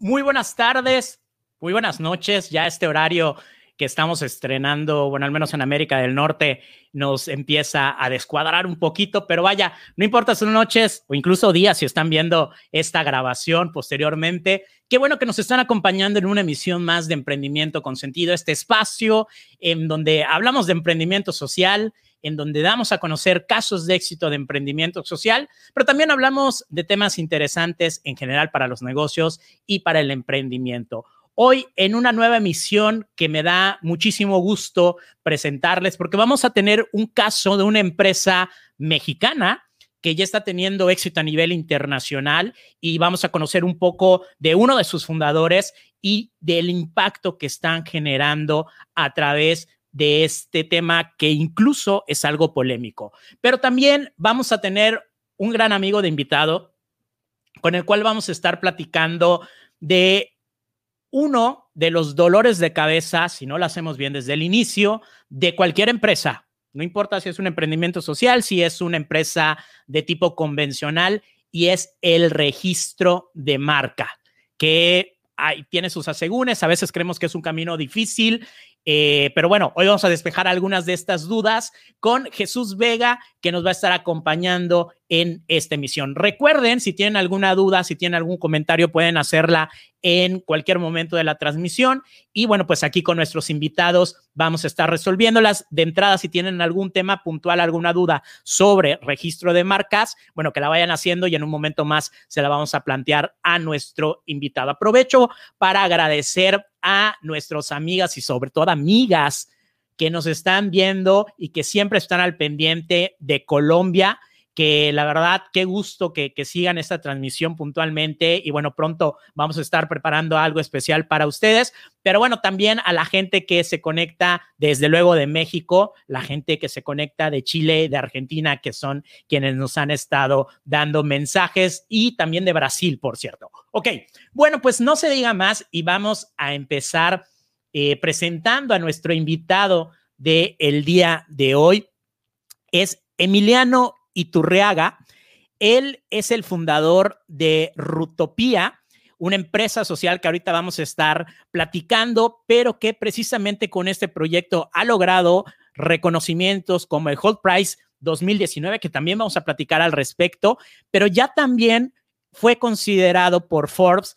Muy buenas tardes, muy buenas noches. Ya este horario que estamos estrenando, bueno, al menos en América del Norte, nos empieza a descuadrar un poquito, pero vaya, no importa son noches o incluso días si están viendo esta grabación posteriormente. Qué bueno que nos están acompañando en una emisión más de Emprendimiento con Sentido, este espacio en donde hablamos de emprendimiento social, en donde damos a conocer casos de éxito de emprendimiento social, pero también hablamos de temas interesantes en general para los negocios y para el emprendimiento. Hoy en una nueva emisión que me da muchísimo gusto presentarles porque vamos a tener un caso de una empresa mexicana que ya está teniendo éxito a nivel internacional y vamos a conocer un poco de uno de sus fundadores y del impacto que están generando a través de este tema que incluso es algo polémico. Pero también vamos a tener un gran amigo de invitado con el cual vamos a estar platicando de uno de los dolores de cabeza, si no lo hacemos bien desde el inicio, de cualquier empresa. No importa si es un emprendimiento social, si es una empresa de tipo convencional, y es el registro de marca, que tiene sus asegúnes, a veces creemos que es un camino difícil eh, pero bueno, hoy vamos a despejar algunas de estas dudas con Jesús Vega, que nos va a estar acompañando en esta emisión. Recuerden, si tienen alguna duda, si tienen algún comentario, pueden hacerla en cualquier momento de la transmisión. Y bueno, pues aquí con nuestros invitados vamos a estar resolviéndolas. De entrada, si tienen algún tema puntual, alguna duda sobre registro de marcas, bueno, que la vayan haciendo y en un momento más se la vamos a plantear a nuestro invitado. Aprovecho para agradecer a nuestros amigas y sobre todo amigas que nos están viendo y que siempre están al pendiente de Colombia que la verdad, qué gusto que, sigan esta transmisión puntualmente y bueno, pronto vamos a estar preparando algo especial para ustedes, pero bueno, también a la gente que se conecta desde luego de México, la gente que se conecta de Chile, de Argentina, que son quienes nos han estado dando mensajes y también de Brasil, por cierto. Ok, bueno, pues no se diga más y vamos a empezar eh, presentando a nuestro invitado del el día de hoy. Es Emiliano Iturriaga. Él es el fundador de Rutopía, una empresa social que ahorita vamos a estar platicando, pero que precisamente con este proyecto ha logrado reconocimientos como el Hold Price 2019, que también vamos a platicar al respecto, pero ya también fue considerado por Forbes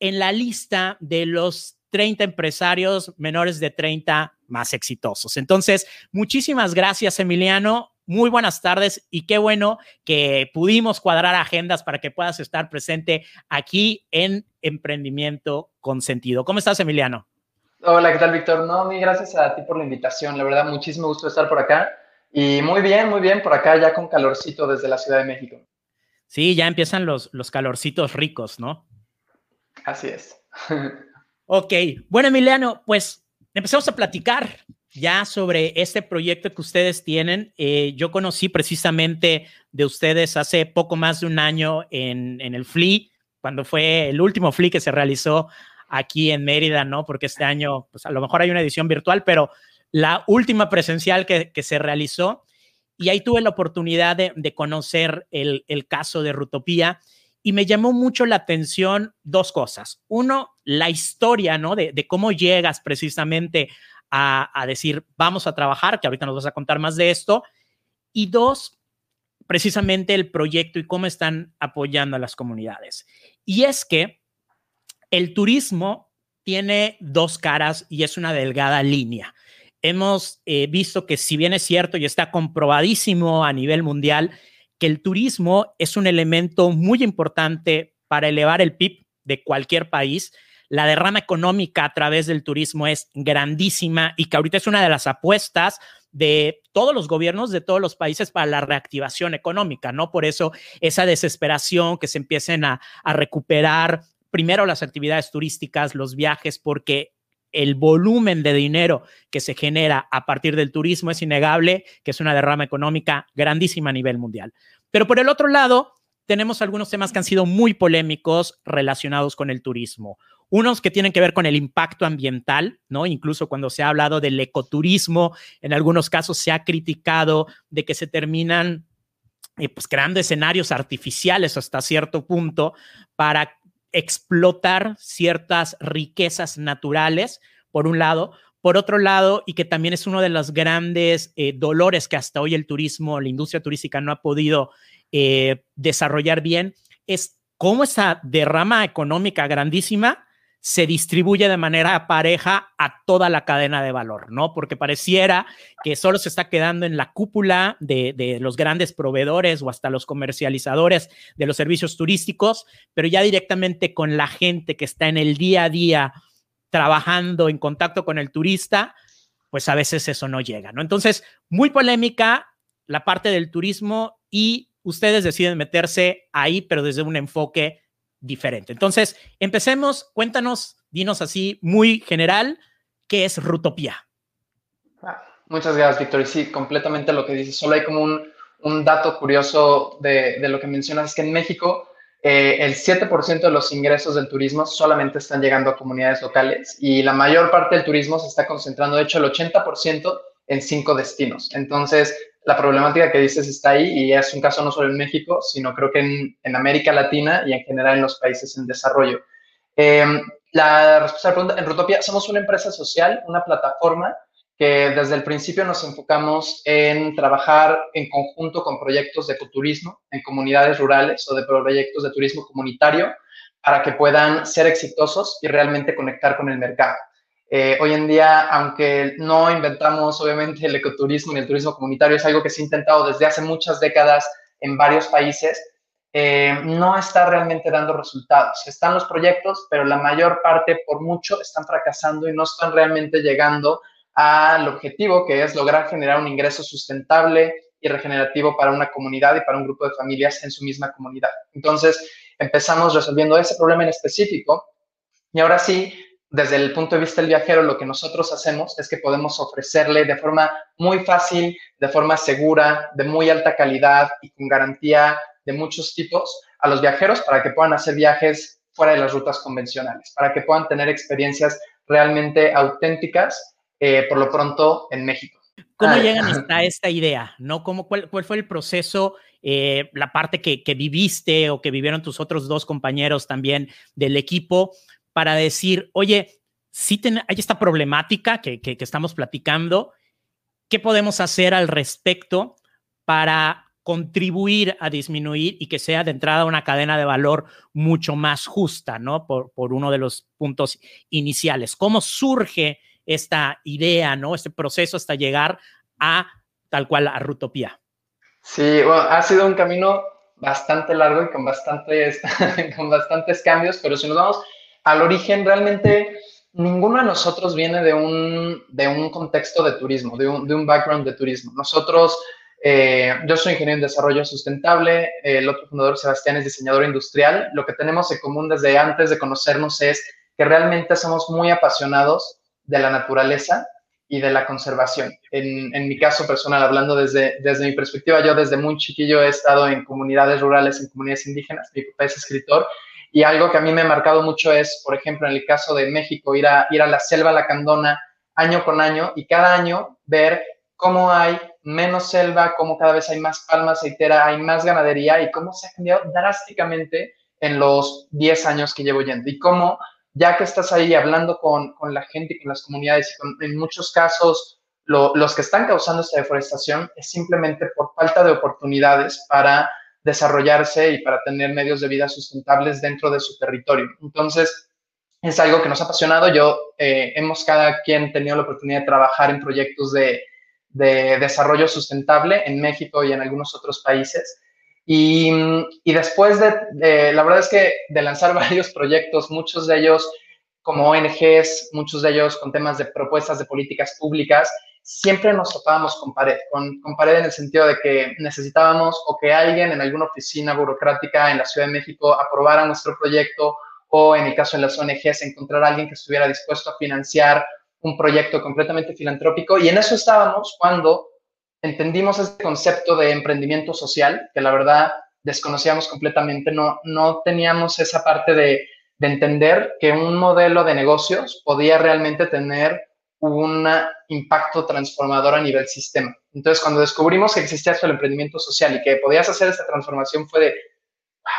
en la lista de los 30 empresarios menores de 30 más exitosos. Entonces, muchísimas gracias, Emiliano muy buenas tardes y qué bueno que pudimos cuadrar agendas para que puedas estar presente aquí en Emprendimiento con Sentido. ¿Cómo estás, Emiliano? Hola, ¿qué tal, Víctor? No, mi gracias a ti por la invitación. La verdad, muchísimo gusto estar por acá. Y muy bien, muy bien, por acá ya con calorcito desde la Ciudad de México. Sí, ya empiezan los, los calorcitos ricos, ¿no? Así es. ok, bueno, Emiliano, pues empezamos a platicar ya sobre este proyecto que ustedes tienen. Eh, yo conocí precisamente de ustedes hace poco más de un año en, el FLI, cuando fue el último FLI que se realizó aquí en Mérida, ¿no? Porque este año, pues a lo mejor hay una edición virtual, pero la última presencial que, se realizó. Y ahí tuve la oportunidad de, conocer el, caso de Rutopía y me llamó mucho la atención dos cosas. Uno, la historia, ¿no? De, de cómo llegas precisamente a, decir, vamos a trabajar, que ahorita nos vas a contar más de esto. Y dos, precisamente el proyecto y cómo están apoyando a las comunidades. Y es que el turismo tiene dos caras y es una delgada línea. Hemos eh, visto que si bien es cierto y está comprobadísimo a nivel mundial, que el turismo es un elemento muy importante para elevar el PIB de cualquier país, la derrama económica a través del turismo es grandísima y que ahorita es una de las apuestas de todos los gobiernos de todos los países para la reactivación económica, ¿no? Por eso esa desesperación que se empiecen a, recuperar primero las actividades turísticas, los viajes, porque el volumen de dinero que se genera a partir del turismo es innegable, que es una derrama económica grandísima a nivel mundial. Pero por el otro lado, tenemos algunos temas que han sido muy polémicos relacionados con el turismo. Unos que tienen que ver con el impacto ambiental, ¿no? Incluso cuando se ha hablado del ecoturismo, en algunos casos se ha criticado de que se terminan eh, pues, creando escenarios artificiales hasta cierto punto para explotar ciertas riquezas naturales, por un lado. Por otro lado, y que también es uno de los grandes eh, dolores que hasta hoy el turismo, la industria turística no ha podido eh, desarrollar bien, es cómo esa derrama económica grandísima se distribuye de manera pareja a toda la cadena de valor, ¿no? Porque pareciera que solo se está quedando en la cúpula de, de, los grandes proveedores o hasta los comercializadores de los servicios turísticos, pero ya directamente con la gente que está en el día a día trabajando en contacto con el turista, pues a veces eso no llega, ¿no? Entonces, muy polémica la parte del turismo y ustedes deciden meterse ahí, pero desde un enfoque diferente. Entonces, empecemos, cuéntanos, dinos así muy general, ¿qué es Rutopía? Ah, muchas gracias, Víctor. Y sí, completamente lo que dices. Solo hay como un, dato curioso de, de, lo que mencionas, es que en México eh, el 7% de los ingresos del turismo solamente están llegando a comunidades locales y la mayor parte del turismo se está concentrando, de hecho, el 80% en cinco destinos. Entonces, la problemática que dices está ahí y es un caso no solo en México, sino creo que en, América Latina y en general en los países en desarrollo. Eh, la respuesta a la pregunta, en Rutopia somos una empresa social, una plataforma que desde el principio nos enfocamos en trabajar en conjunto con proyectos de ecoturismo en comunidades rurales o de proyectos de turismo comunitario para que puedan ser exitosos y realmente conectar con el mercado. Eh, hoy en día, aunque no inventamos obviamente el ecoturismo ni el turismo comunitario, es algo que se ha intentado desde hace muchas décadas en varios países, eh, no está realmente dando resultados. Están los proyectos, pero la mayor parte, por mucho, están fracasando y no están realmente llegando al objetivo, que es lograr generar un ingreso sustentable y regenerativo para una comunidad y para un grupo de familias en su misma comunidad. Entonces, empezamos resolviendo ese problema en específico y ahora sí, desde el punto de vista del viajero, lo que nosotros hacemos es que podemos ofrecerle de forma muy fácil, de forma segura, de muy alta calidad y con garantía de muchos tipos a los viajeros para que puedan hacer viajes fuera de las rutas convencionales, para que puedan tener experiencias realmente auténticas, eh, por lo pronto, en México. ¿Cómo llegan hasta esta idea? ¿No? ¿Cómo, cuál, cuál fue el proceso, eh, la parte que, que, viviste o que vivieron tus otros dos compañeros también del equipo para decir, oye, si hay esta problemática que, estamos platicando, ¿qué podemos hacer al respecto para contribuir a disminuir y que sea de entrada una cadena de valor mucho más justa, ¿no? Por, uno de los puntos iniciales. ¿Cómo surge esta idea, ¿no? Este proceso hasta llegar a tal cual a Rutopía. Sí, ha sido un camino bastante largo y con bastantes, con bastantes cambios, pero si nos vamos al origen, realmente ninguno de nosotros viene de un, de un contexto de turismo, de un, de un background de turismo. Nosotros, eh, yo soy ingeniero en desarrollo sustentable, el otro fundador, Sebastián, es diseñador industrial. Lo que tenemos en común desde antes de conocernos es que realmente somos muy apasionados de la naturaleza y de la conservación. En, en, mi caso personal, hablando desde, desde mi perspectiva, yo desde muy chiquillo he estado en comunidades rurales, en comunidades indígenas, mi papá es escritor, y algo que a mí me ha marcado mucho es, por ejemplo, en el caso de México, ir a, ir a la selva lacandona año con año y cada año ver cómo hay menos selva, cómo cada vez hay más palma aceitera, hay más ganadería y cómo se ha cambiado drásticamente en los 10 años que llevo yendo. Y cómo ya que estás ahí hablando con, con la gente, con las comunidades con, en muchos casos lo, los que están causando esta deforestación es simplemente por falta de oportunidades para desarrollarse y para tener medios de vida sustentables dentro de su territorio. Entonces, es algo que nos ha apasionado. Yo, eh, hemos cada quien tenido la oportunidad de trabajar en proyectos de, de desarrollo sustentable en México y en algunos otros países. Y, y después de, de, la verdad es que de lanzar varios proyectos, muchos de ellos como ONGs, muchos de ellos con temas de propuestas de políticas públicas, siempre nos topábamos con pared, con, pared en el sentido de que necesitábamos o que alguien en alguna oficina burocrática en la Ciudad de México aprobara nuestro proyecto o en el caso de las ONGs encontrar a alguien que estuviera dispuesto a financiar un proyecto completamente filantrópico. Y en eso estábamos cuando entendimos este concepto de emprendimiento social, que la verdad desconocíamos completamente, no, no teníamos esa parte de entender que un modelo de negocios podía realmente tener un impacto transformador a nivel sistema. Entonces, cuando descubrimos que existía esto el emprendimiento social y que podías hacer esta transformación, fue de,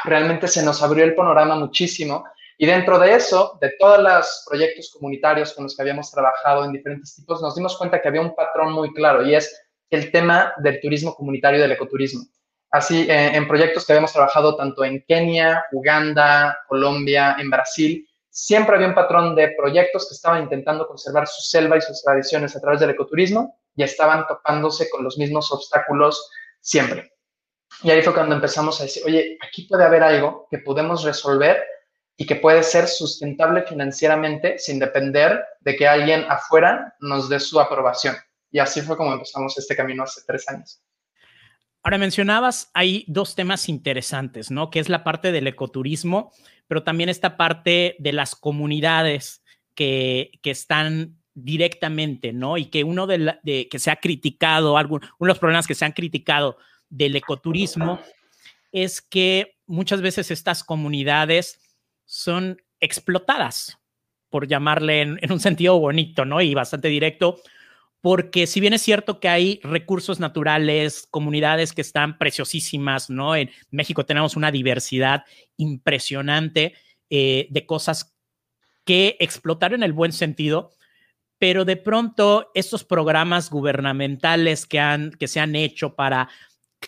realmente se nos abrió el panorama muchísimo Y dentro de eso, de todos los proyectos comunitarios con los que habíamos trabajado en diferentes tipos, nos dimos cuenta que había un patrón muy claro y es el tema del turismo comunitario y del ecoturismo. Así, eh, en proyectos que habíamos trabajado tanto en Kenia, Uganda, Colombia, en Brasil, siempre había un patrón de proyectos que estaban intentando conservar su selva y sus tradiciones a través del ecoturismo y estaban topándose con los mismos obstáculos siempre. Y ahí fue cuando empezamos a decir, oye, aquí puede haber algo que podemos resolver y que puede ser sustentable financieramente sin depender de que alguien afuera nos dé su aprobación. Y así fue como empezamos este camino hace tres años. Ahora mencionabas, hay dos temas interesantes, ¿no? Que es la parte del ecoturismo, pero también esta parte de las comunidades que, que están directamente, ¿no? Y que uno de, que se ha criticado, algún, uno de los problemas que se han criticado del ecoturismo es que muchas veces estas comunidades son explotadas, por llamarle en, un sentido bonito, ¿no? Y bastante directo, porque si bien es cierto que hay recursos naturales, comunidades que están preciosísimas, ¿no? En México tenemos una diversidad impresionante eh, de cosas que explotar en el buen sentido, pero de pronto estos programas gubernamentales que, han, que se han hecho para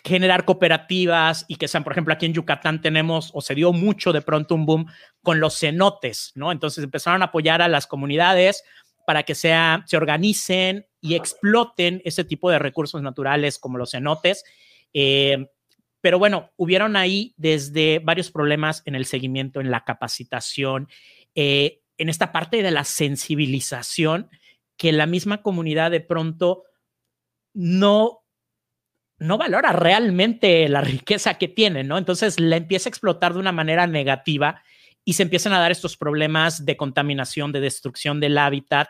generar cooperativas y que sean, por ejemplo, aquí en Yucatán tenemos o se dio mucho de pronto un boom con los cenotes, ¿no? Entonces empezaron a apoyar a las comunidades para que sea, se organicen y exploten ese tipo de recursos naturales como los cenotes. Eh, pero bueno, hubieron ahí desde varios problemas en el seguimiento, en la capacitación, eh, en esta parte de la sensibilización que la misma comunidad de pronto no no valora realmente la riqueza que tiene, ¿no? Entonces la empieza a explotar de una manera negativa y se empiezan a dar estos problemas de contaminación, de destrucción del hábitat.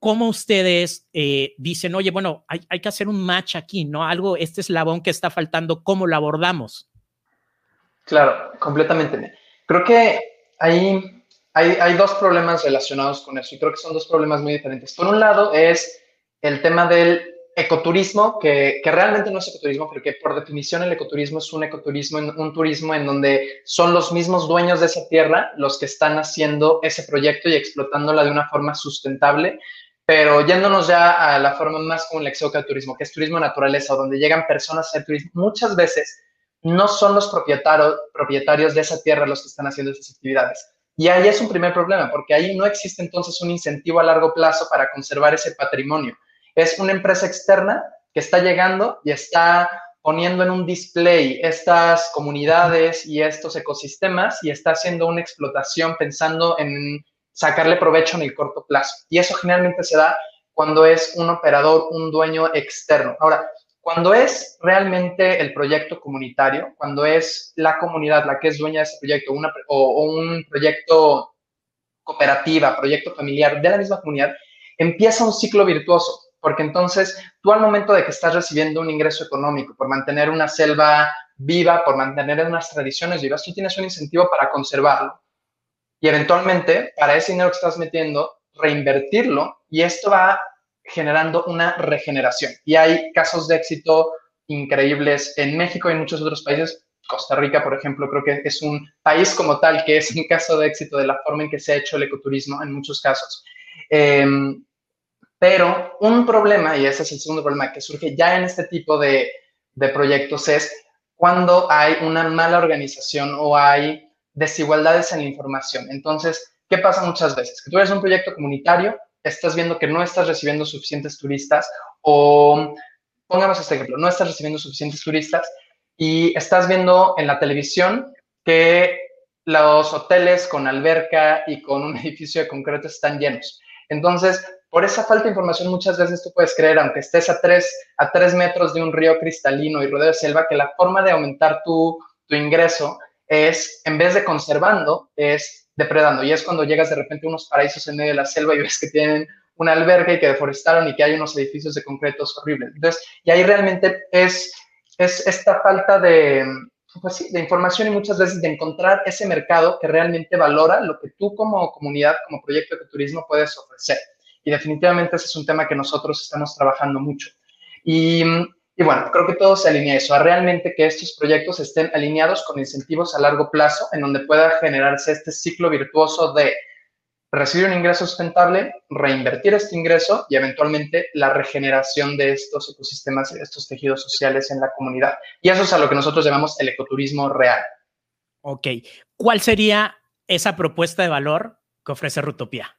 ¿Cómo ustedes eh, dicen, oye, bueno, hay, hay, que hacer un match aquí, ¿no? Algo, este eslabón que está faltando, ¿cómo lo abordamos? Claro, completamente. Creo que hay, hay, hay dos problemas relacionados con eso y creo que son dos problemas muy diferentes. Por un lado es el tema del ecoturismo, que, realmente no es ecoturismo, pero que por definición el ecoturismo es un ecoturismo, un turismo en donde son los mismos dueños de esa tierra los que están haciendo ese proyecto y explotándola de una forma sustentable, pero yéndonos ya a la forma más como el turismo, que es turismo naturaleza, donde llegan personas a hacer turismo, muchas veces no son los propietarios, propietarios de esa tierra los que están haciendo esas actividades. Y ahí es un primer problema, porque ahí no existe entonces un incentivo a largo plazo para conservar ese patrimonio es una empresa externa que está llegando y está poniendo en un display estas comunidades y estos ecosistemas y está haciendo una explotación pensando en sacarle provecho en el corto plazo. Y eso generalmente se da cuando es un operador, un dueño externo. Ahora, cuando es realmente el proyecto comunitario, cuando es la comunidad la que es dueña de ese proyecto o un proyecto cooperativa, proyecto familiar de la misma comunidad, empieza un ciclo virtuoso porque entonces tú al momento de que estás recibiendo un ingreso económico por mantener una selva viva, por mantener unas tradiciones vivas, tú tienes un incentivo para conservarlo. Y eventualmente, para ese dinero que estás metiendo, reinvertirlo y esto va generando una regeneración. Y hay casos de éxito increíbles en México y en muchos otros países. Costa Rica, por ejemplo, creo que es un país como tal que es un caso de éxito de la forma en que se ha hecho el ecoturismo en muchos casos. Eh, pero un problema, y ese es el segundo problema que surge ya en este tipo de, de proyectos, es cuando hay una mala organización o hay desigualdades en la información. Entonces, ¿qué pasa muchas veces? Que tú eres un proyecto comunitario, estás viendo que no estás recibiendo suficientes turistas o, pongamos este ejemplo, no estás recibiendo suficientes turistas y estás viendo en la televisión que los hoteles con alberca y con un edificio de concreto están llenos. Entonces, por esa falta de información muchas veces tú puedes creer, aunque estés a tres, a tres metros de un río cristalino y rodeo de selva, que la forma de aumentar tu, tu ingreso es, en vez de conservando, es depredando. Y es cuando llegas de repente a unos paraísos en medio de la selva y ves que tienen una alberga y que deforestaron y que hay unos edificios de concretos horribles. Entonces, y ahí realmente es, es esta falta de, pues sí, de información y muchas veces de encontrar ese mercado que realmente valora lo que tú como comunidad, como proyecto de turismo puedes ofrecer. Y definitivamente ese es un tema que nosotros estamos trabajando mucho. Y, Y bueno, creo que todo se alinea a eso, a realmente que estos proyectos estén alineados con incentivos a largo plazo, en donde pueda generarse este ciclo virtuoso de recibir un ingreso sustentable, reinvertir este ingreso y eventualmente la regeneración de estos ecosistemas de estos tejidos sociales en la comunidad. Y eso es a lo que nosotros llamamos el ecoturismo real. Ok. ¿Cuál sería esa propuesta de valor que ofrece Rutopía?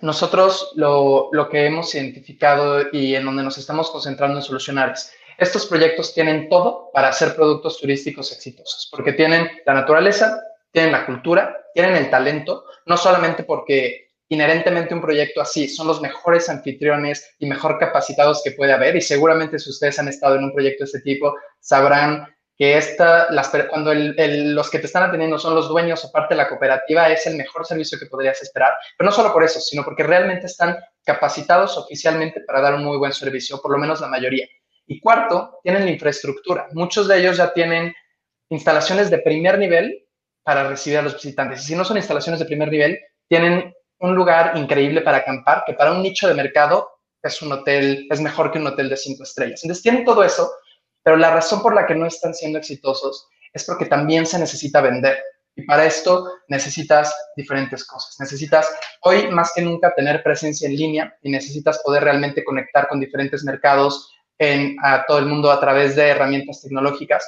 Nosotros lo, lo, que hemos identificado y en donde nos estamos concentrando en solucionar es, estos proyectos tienen todo para ser productos turísticos exitosos, porque tienen la naturaleza, tienen la cultura, tienen el talento, no solamente porque inherentemente un proyecto así son los mejores anfitriones y mejor capacitados que puede haber, y seguramente si ustedes han estado en un proyecto de este tipo, sabrán que esta, las, cuando los que te están atendiendo son los dueños o parte de la cooperativa, es el mejor servicio que podrías esperar, pero no solo por eso, sino porque realmente están capacitados oficialmente para dar un muy buen servicio, por lo menos la mayoría. Y cuarto, tienen la infraestructura. Muchos de ellos ya tienen instalaciones de primer nivel para recibir a los visitantes. Y si no son instalaciones de primer nivel, tienen un lugar increíble para acampar, que para un nicho de mercado es un hotel, es mejor que un hotel de cinco estrellas. Entonces tienen todo eso, pero la razón por la que no están siendo exitosos es porque también se necesita vender. Y para esto necesitas diferentes cosas. Necesitas hoy más que nunca tener presencia en línea y necesitas poder realmente conectar con diferentes mercados en a todo el mundo a través de herramientas tecnológicas.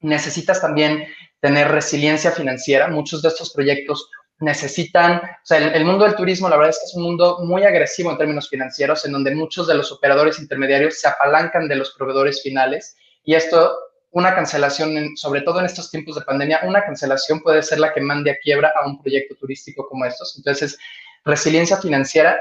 Necesitas también tener resiliencia financiera. Muchos de estos proyectos necesitan, o sea, el, mundo del turismo, la verdad es que es un mundo muy agresivo en términos financieros, en donde muchos de los operadores intermediarios se apalancan de los proveedores finales y esto, una cancelación, sobre todo en estos tiempos de pandemia, una cancelación puede ser la que mande a quiebra a un proyecto turístico como estos. Entonces, resiliencia financiera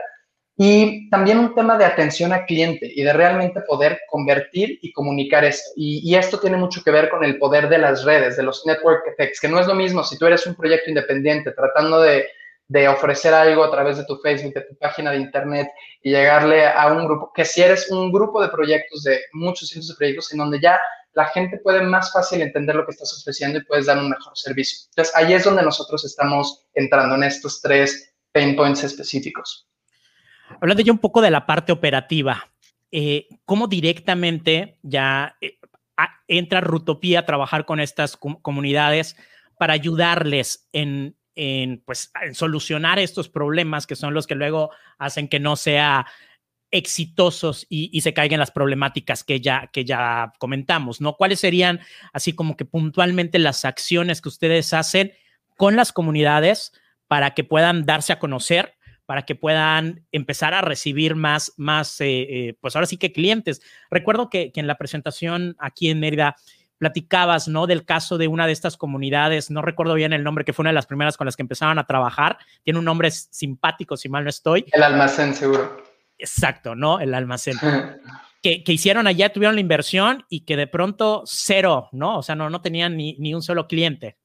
y también un tema de atención al cliente y de realmente poder convertir y comunicar esto. Y, esto tiene mucho que ver con el poder de las redes, de los network effects, que no es lo mismo si tú eres un proyecto independiente tratando de, de ofrecer algo a través de tu Facebook, de tu página de internet y llegarle a un grupo, que si eres un grupo de proyectos, de muchos cientos de proyectos, en donde ya la gente puede más fácil entender lo que estás ofreciendo y puedes dar un mejor servicio. Entonces, ahí es donde nosotros estamos entrando en estos tres pain points específicos. Hablando ya un poco de la parte operativa, eh, ¿cómo directamente ya eh, entra Rutopía a trabajar con estas comunidades para ayudarles en, pues, en solucionar estos problemas que son los que luego hacen que no sea exitosos y, se caigan las problemáticas que ya, que ya comentamos, ¿no? ¿Cuáles serían así como que puntualmente las acciones que ustedes hacen con las comunidades para que puedan darse a conocer para que puedan empezar a recibir más, más eh, eh, pues ahora sí que clientes. Recuerdo que, en la presentación aquí en Mérida platicabas, ¿no? Del caso de una de estas comunidades, no recuerdo bien el nombre, que fue una de las primeras con las que empezaban a trabajar. Tiene un nombre simpático, si mal no estoy. El almacén, seguro. Exacto, ¿no? El almacén. que, hicieron allá, tuvieron la inversión y que de pronto cero, ¿no? O sea, no, no tenían ni, ni un solo cliente.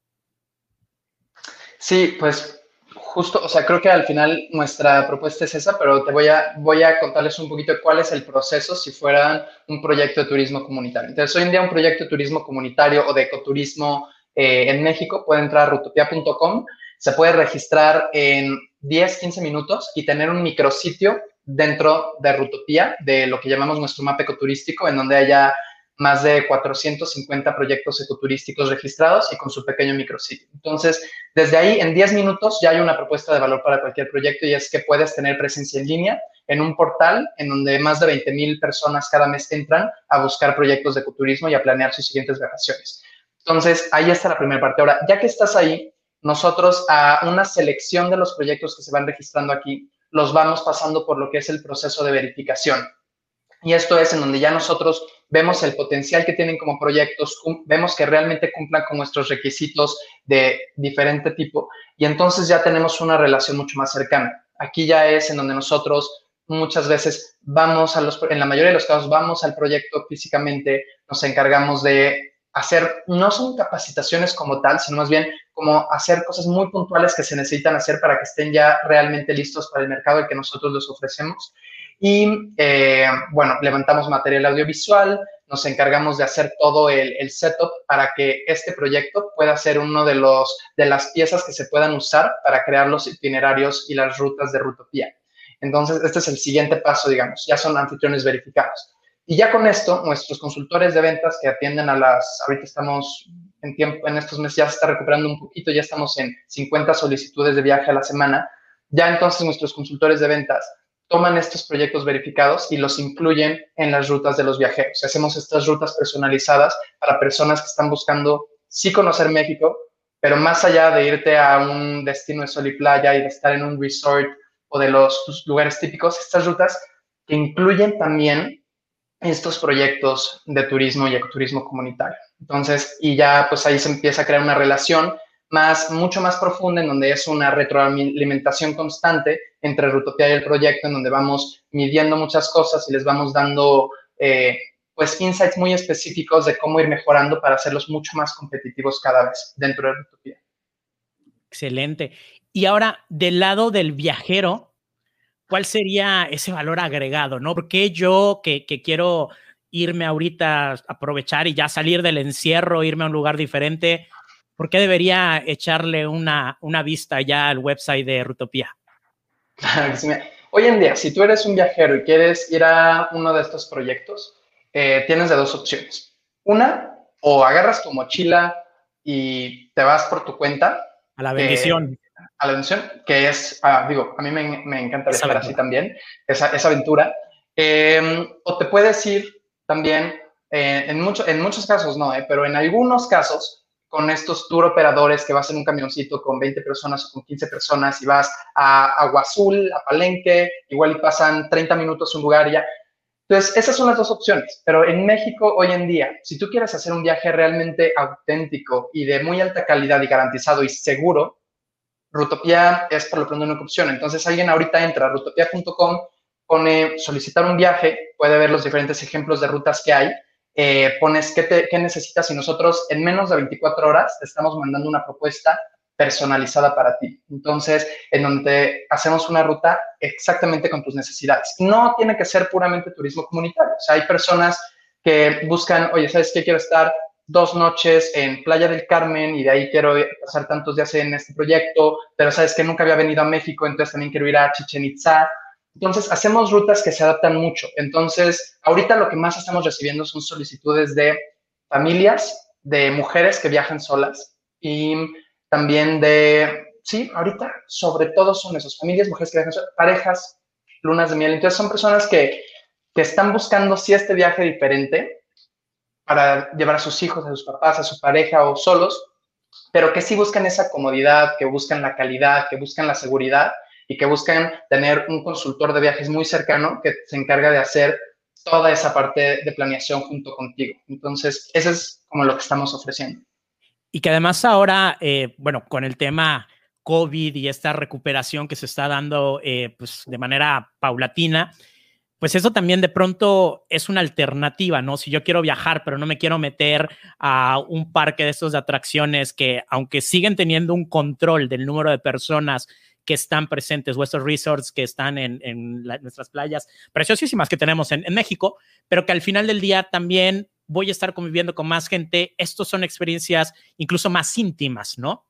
Sí, pues justo, o sea, creo que al final nuestra propuesta es esa, pero te voy a, voy a contarles un poquito cuál es el proceso si fueran un proyecto de turismo comunitario. Entonces, hoy en día un proyecto de turismo comunitario o de ecoturismo eh, en México puede entrar a rutopia.com, se puede registrar en 10, 15 minutos y tener un micrositio dentro de Rutopia, de lo que llamamos nuestro mapa ecoturístico, en donde haya más de 450 proyectos ecoturísticos registrados y con su pequeño micrositio. Entonces, desde ahí, en 10 minutos ya hay una propuesta de valor para cualquier proyecto y es que puedes tener presencia en línea en un portal en donde más de 20 mil personas cada mes entran a buscar proyectos de ecoturismo y a planear sus siguientes vacaciones. Entonces, ahí está la primera parte. Ahora, ya que estás ahí, nosotros a una selección de los proyectos que se van registrando aquí, los vamos pasando por lo que es el proceso de verificación. Y esto es en donde ya nosotros vemos el potencial que tienen como proyectos, vemos que realmente cumplan con nuestros requisitos de diferente tipo y entonces ya tenemos una relación mucho más cercana. Aquí ya es en donde nosotros muchas veces vamos a los, en la mayoría de los casos vamos al proyecto físicamente, nos encargamos de hacer, no son capacitaciones como tal, sino más bien como hacer cosas muy puntuales que se necesitan hacer para que estén ya realmente listos para el mercado y que nosotros les ofrecemos. Y eh, bueno, levantamos material audiovisual, nos encargamos de hacer todo el, el, setup para que este proyecto pueda ser uno de, los, de las piezas que se puedan usar para crear los itinerarios y las rutas de Rutopía. Entonces, este es el siguiente paso, digamos, ya son anfitriones verificados. Y ya con esto, nuestros consultores de ventas que atienden a las, ahorita estamos en tiempo, en estos meses ya se está recuperando un poquito, ya estamos en 50 solicitudes de viaje a la semana, ya entonces nuestros consultores de ventas toman estos proyectos verificados y los incluyen en las rutas de los viajeros. Hacemos estas rutas personalizadas para personas que están buscando sí conocer México, pero más allá de irte a un destino de sol y playa y de estar en un resort o de los lugares típicos, estas rutas que incluyen también estos proyectos de turismo y ecoturismo comunitario. Entonces, y ya pues ahí se empieza a crear una relación más, mucho más profunda, en donde es una retroalimentación constante entre Rutopia y el proyecto, en donde vamos midiendo muchas cosas y les vamos dando eh, pues insights muy específicos de cómo ir mejorando para hacerlos mucho más competitivos cada vez dentro de Rutopia. Excelente. Y ahora, del lado del viajero, ¿cuál sería ese valor agregado? ¿no? Porque yo que, quiero irme ahorita, aprovechar y ya salir del encierro, irme a un lugar diferente, ¿por qué debería echarle una, una vista ya al website de Rutopía? Hoy en día, si tú eres un viajero y quieres ir a uno de estos proyectos, eh, tienes de dos opciones. Una, o agarras tu mochila y te vas por tu cuenta. A la bendición. Eh, a la bendición, que es, ah, digo, a mí me, me encanta viajar así también, esa, esa aventura. Em, o te puedes ir también, eh, en, mucho, en muchos casos no, pero en algunos casos, con estos tour operadores que vas en un camioncito con 20 personas o con 15 personas y vas a Agua Azul, a Palenque, igual y pasan 30 minutos un lugar y ya. Entonces, esas son las dos opciones, pero en México hoy en día, si tú quieres hacer un viaje realmente auténtico y de muy alta calidad y garantizado y seguro, Rutopia es por lo pronto una opción. Entonces, alguien ahorita entra a rutopia.com, pone solicitar un viaje, puede ver los diferentes ejemplos de rutas que hay eh, pones qué, necesitas y nosotros en menos de 24 horas te estamos mandando una propuesta personalizada para ti. Entonces, en donde hacemos una ruta exactamente con tus necesidades. No tiene que ser puramente turismo comunitario. O sea, hay personas que buscan, oye, ¿sabes qué? Quiero estar dos noches en Playa del Carmen y de ahí quiero pasar tantos días en este proyecto, pero sabes que nunca había venido a México, entonces también quiero ir a Chichen Itza entonces, hacemos rutas que se adaptan mucho. Entonces, ahorita lo que más estamos recibiendo son solicitudes de familias, de mujeres que viajan solas y también de, sí, ahorita sobre todo son esas familias, mujeres que viajan solas, parejas, lunas de miel. Entonces, son personas que, que están buscando sí este viaje diferente para llevar a sus hijos, a sus papás, a su pareja o solos, pero que sí buscan esa comodidad, que buscan la calidad, que buscan la seguridad y que buscan tener un consultor de viajes muy cercano que se encarga de hacer toda esa parte de planeación junto contigo. Entonces, eso es como lo que estamos ofreciendo. Y que además ahora, eh, bueno, con el tema COVID y esta recuperación que se está dando eh, pues de manera paulatina, pues eso también de pronto es una alternativa, ¿no? Si yo quiero viajar, pero no me quiero meter a un parque de estos de atracciones que, aunque siguen teniendo un control del número de personas que están presentes o estos resorts que están en, nuestras playas preciosísimas que tenemos en, México, pero que al final del día también voy a estar conviviendo con más gente. Estos son experiencias incluso más íntimas, ¿no?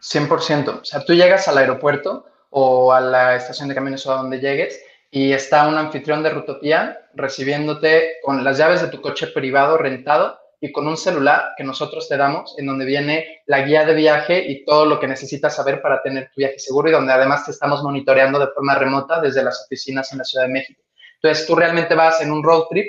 100%. O sea, tú llegas al aeropuerto o a la estación de camiones o a donde llegues y está un anfitrión de Rutopía recibiéndote con las llaves de tu coche privado rentado y con un celular que nosotros te damos en donde viene la guía de viaje y todo lo que necesitas saber para tener tu viaje seguro y donde además te estamos monitoreando de forma remota desde las oficinas en la Ciudad de México. Entonces tú realmente vas en un road trip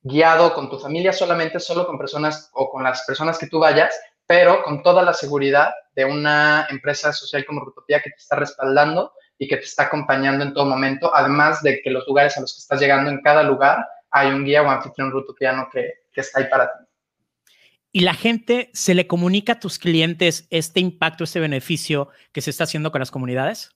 guiado con tu familia solamente, solo con personas o con las personas que tú vayas, pero con toda la seguridad de una empresa social como Rutopía que te está respaldando y que te está acompañando en todo momento, además de que los lugares a los que estás llegando en cada lugar hay un guía o anfitrión rutopiano que, que está ahí para ti y la gente se le comunica a tus clientes este impacto, este beneficio que se está haciendo con las comunidades?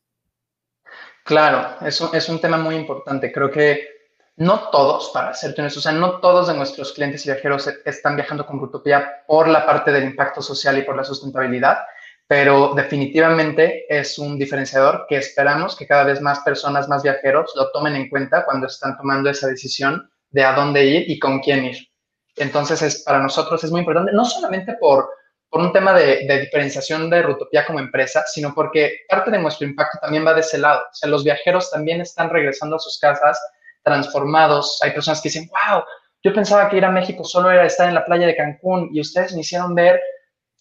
Claro, eso es un tema muy importante. Creo que no todos, para ser honesto, o sea, no todos de nuestros clientes y viajeros están viajando con Rutopía por la parte del impacto social y por la sustentabilidad, pero definitivamente es un diferenciador que esperamos que cada vez más personas, más viajeros lo tomen en cuenta cuando están tomando esa decisión de a dónde ir y con quién ir. Entonces, es, para nosotros es muy importante, no solamente por, por un tema de, diferenciación de Rutopía como empresa, sino porque parte de nuestro impacto también va de ese lado. O sea, los viajeros también están regresando a sus casas transformados. Hay personas que dicen, wow, yo pensaba que ir a México solo era estar en la playa de Cancún y ustedes me hicieron ver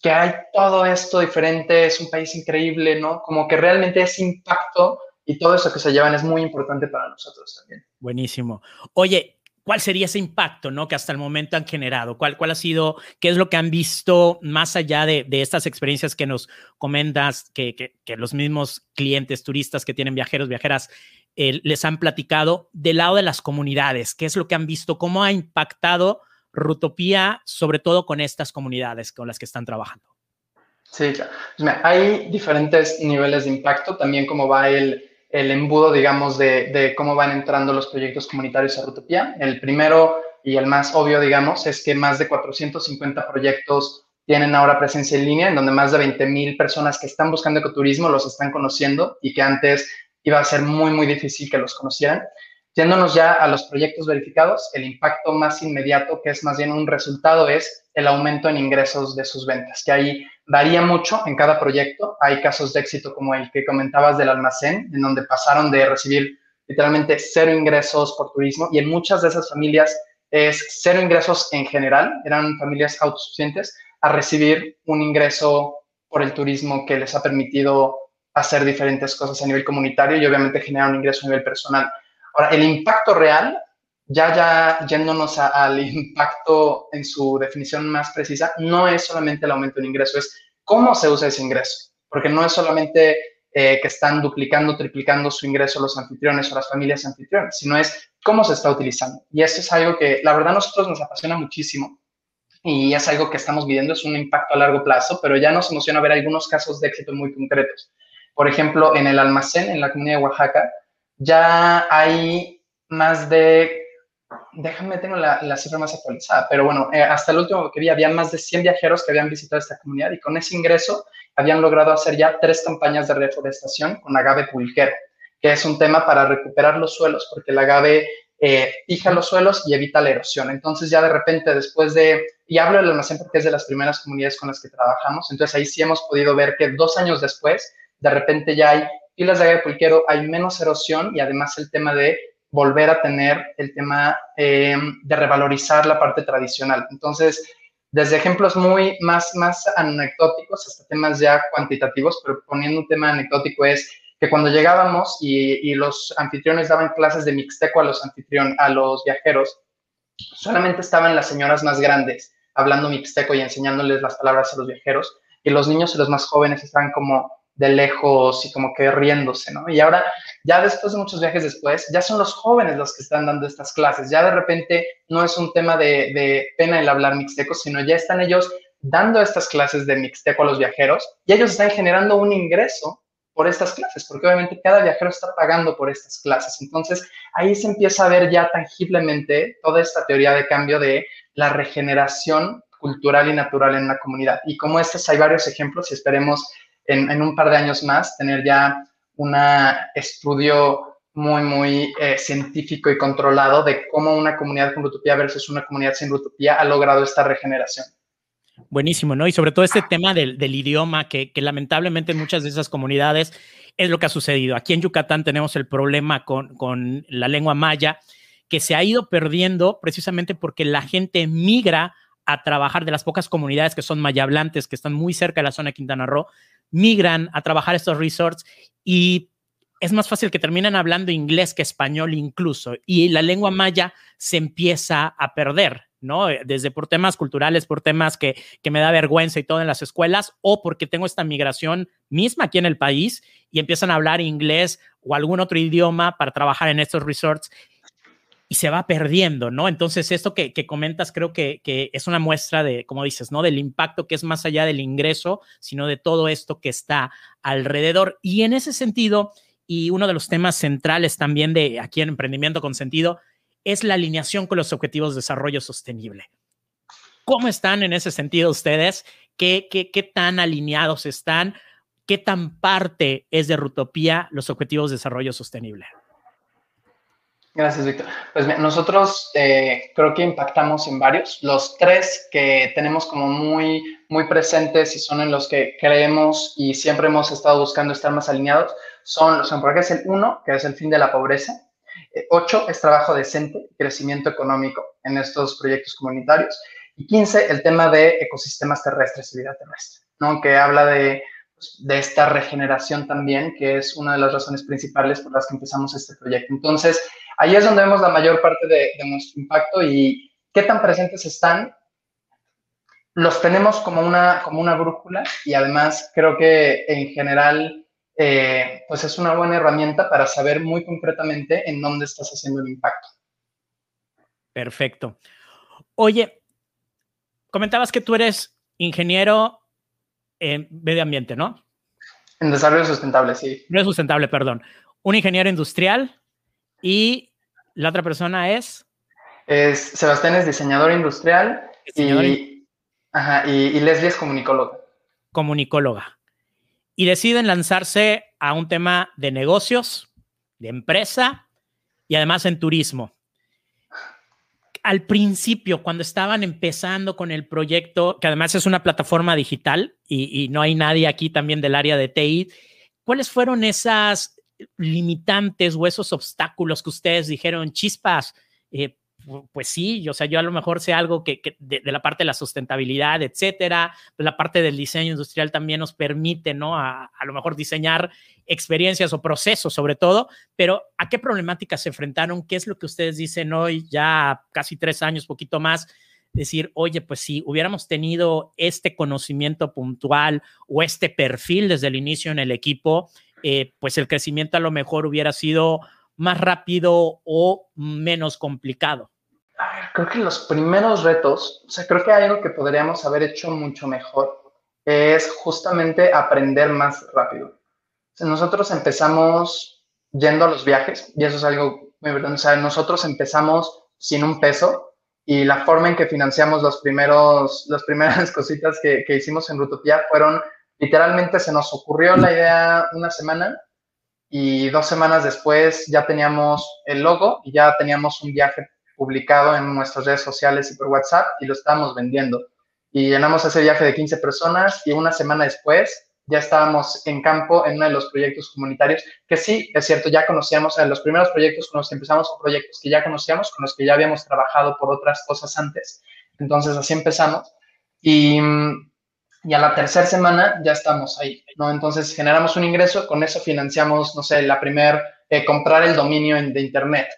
que hay todo esto diferente, es un país increíble, ¿no? Como que realmente ese impacto y todo eso que se llevan es muy importante para nosotros también. Buenísimo. Oye, ¿cuál sería ese impacto, ¿no? Que hasta el momento han generado. ¿Cuál, cuál ha sido, qué es lo que han visto más allá de, de estas experiencias que nos comentas, que, que, los mismos clientes, turistas que tienen viajeros, viajeras, eh, les han platicado del lado de las comunidades? ¿Qué es lo que han visto? ¿Cómo ha impactado Rutopía, sobre todo con estas comunidades con las que están trabajando? Sí, claro. Pues hay diferentes niveles de impacto, también cómo va el, el embudo, digamos, de, cómo van entrando los proyectos comunitarios a Rutopía. El primero y el más obvio, digamos, es que más de 450 proyectos tienen ahora presencia en línea, en donde más de 20 mil personas que están buscando ecoturismo los están conociendo y que antes iba a ser muy, muy difícil que los conocieran. Yéndonos ya a los proyectos verificados, el impacto más inmediato, que es más bien un resultado, es el aumento en ingresos de sus ventas, que ahí varía mucho en cada proyecto. Hay casos de éxito como el que comentabas del almacén, en donde pasaron de recibir literalmente cero ingresos por turismo y en muchas de esas familias es cero ingresos en general, eran familias autosuficientes, a recibir un ingreso por el turismo que les ha permitido hacer diferentes cosas a nivel comunitario y obviamente generar un ingreso a nivel personal. Ahora, el impacto real, ya, ya yéndonos al impacto en su definición más precisa, no es solamente el aumento del ingreso, es cómo se usa ese ingreso, porque no es solamente eh, que están duplicando, triplicando su ingreso los anfitriones o las familias anfitriones, sino es cómo se está utilizando. Y eso es algo que la verdad a nosotros nos apasiona muchísimo y es algo que estamos viviendo, es un impacto a largo plazo, pero ya nos emociona ver algunos casos de éxito muy concretos. Por ejemplo, en el almacén, en la comunidad de Oaxaca, ya hay más de, déjame, tengo la, cifra más actualizada, pero bueno, eh, hasta el último que vi había más de 100 viajeros que habían visitado esta comunidad y con ese ingreso habían logrado hacer ya tres campañas de reforestación con agave pulquero, que es un tema para recuperar los suelos, porque el agave eh, fija los suelos y evita la erosión. Entonces ya de repente después de, y hablo del almacén porque es de las primeras comunidades con las que trabajamos, entonces ahí sí hemos podido ver que dos años después, de repente ya hay pilas de agave pulquero, hay menos erosión y además el tema de volver a tener el tema eh, de revalorizar la parte tradicional. Entonces, desde ejemplos muy más, más anecdóticos hasta temas ya cuantitativos, pero poniendo un tema anecdótico es que cuando llegábamos y, y los anfitriones daban clases de mixteco a los anfitrión, a los viajeros, solamente estaban las señoras más grandes hablando mixteco y enseñándoles las palabras a los viajeros, y los niños y los más jóvenes estaban como de lejos y como que riéndose, ¿no? Y ahora, ya después de muchos viajes después, ya son los jóvenes los que están dando estas clases. Ya de repente no es un tema de, pena el hablar mixteco, sino ya están ellos dando estas clases de mixteco a los viajeros y ellos están generando un ingreso por estas clases, porque obviamente cada viajero está pagando por estas clases. Entonces, ahí se empieza a ver ya tangiblemente toda esta teoría de cambio de la regeneración cultural y natural en la comunidad. Y como estos hay varios ejemplos y esperemos en, un par de años más tener ya un estudio muy, muy eh, científico y controlado de cómo una comunidad con Rutopía versus una comunidad sin Rutopía ha logrado esta regeneración. Buenísimo, ¿no? Y sobre todo este tema del, idioma, que, que, lamentablemente en muchas de esas comunidades es lo que ha sucedido. Aquí en Yucatán tenemos el problema con, con la lengua maya, que se ha ido perdiendo precisamente porque la gente migra a trabajar de las pocas comunidades que son mayablantes, que están muy cerca de la zona de Quintana Roo, migran a trabajar estos resorts y es más fácil que terminen hablando inglés que español incluso y la lengua maya se empieza a perder, ¿no? Desde por temas culturales, por temas que, que me da vergüenza y todo en las escuelas o porque tengo esta migración misma aquí en el país y empiezan a hablar inglés o algún otro idioma para trabajar en estos resorts y se va perdiendo, ¿no? Entonces, esto que, comentas creo que, es una muestra de, como dices, ¿no? Del impacto que es más allá del ingreso, sino de todo esto que está alrededor. Y en ese sentido, y uno de los temas centrales también de aquí en Emprendimiento con Sentido, es la alineación con los objetivos de desarrollo sostenible. ¿Cómo están en ese sentido ustedes? ¿Qué, qué, tan alineados están? ¿Qué tan parte es de Rutopía los objetivos de desarrollo sostenible? Gracias, Víctor. Pues nosotros eh, creo que impactamos en varios. Los tres que tenemos como muy, muy presentes y son en los que creemos y siempre hemos estado buscando estar más alineados son los que es el uno, que es el fin de la pobreza. 8 es trabajo decente, crecimiento económico en estos proyectos comunitarios. Y 15, el tema de ecosistemas terrestres y vida terrestre, ¿no? que habla de, de esta regeneración también, que es una de las razones principales por las que empezamos este proyecto. Entonces, ahí es donde vemos la mayor parte de, nuestro impacto y qué tan presentes están los tenemos como una, como una brújula y además creo que en general eh, pues es una buena herramienta para saber muy concretamente en dónde estás haciendo el impacto. Perfecto. Oye, comentabas que tú eres ingeniero en medio ambiente, ¿no? En desarrollo sustentable, sí. No es sustentable, perdón. Un ingeniero industrial y la otra persona es... Es Sebastián es diseñador industrial, diseñador y, Ajá, y, Leslie es comunicóloga. Comunicóloga. Y deciden lanzarse a un tema de negocios, de empresa y además en turismo. Al principio, cuando estaban empezando con el proyecto, que además es una plataforma digital y, no hay nadie aquí también del área de TI, ¿cuáles fueron esas limitantes o esos obstáculos que ustedes dijeron, chispas, eh, pues sí, o sea, yo a lo mejor sé algo que, de, la parte de la sustentabilidad, etcétera, la parte del diseño industrial también nos permite, ¿no? A, a, lo mejor diseñar experiencias o procesos sobre todo, pero ¿a qué problemáticas se enfrentaron? ¿Qué es lo que ustedes dicen hoy, ya casi tres años, poquito más? Decir, oye, pues si hubiéramos tenido este conocimiento puntual o este perfil desde el inicio en el equipo, eh, pues el crecimiento a lo mejor hubiera sido más rápido o menos complicado creo que los primeros retos, o sea, creo que algo que podríamos haber hecho mucho mejor, es justamente aprender más rápido. O sea, nosotros empezamos yendo a los viajes, y eso es algo muy verdad. O sea, nosotros empezamos sin un peso y la forma en que financiamos los primeros, las primeras cositas que, que hicimos en Rutopia fueron, literalmente se nos ocurrió la idea una semana y dos semanas después ya teníamos el logo y ya teníamos un viaje publicado en nuestras redes sociales y por WhatsApp y lo estábamos vendiendo. Y llenamos ese viaje de 15 personas y una semana después ya estábamos en campo en uno de los proyectos comunitarios, que sí, es cierto, ya conocíamos, en los primeros proyectos con los que empezamos son proyectos que ya conocíamos, con los que ya habíamos trabajado por otras cosas antes. Entonces así empezamos. Y, y a la tercera semana ya estamos ahí, ¿no? Entonces generamos un ingreso, con eso financiamos, no sé, la primer, eh, comprar el dominio de Internet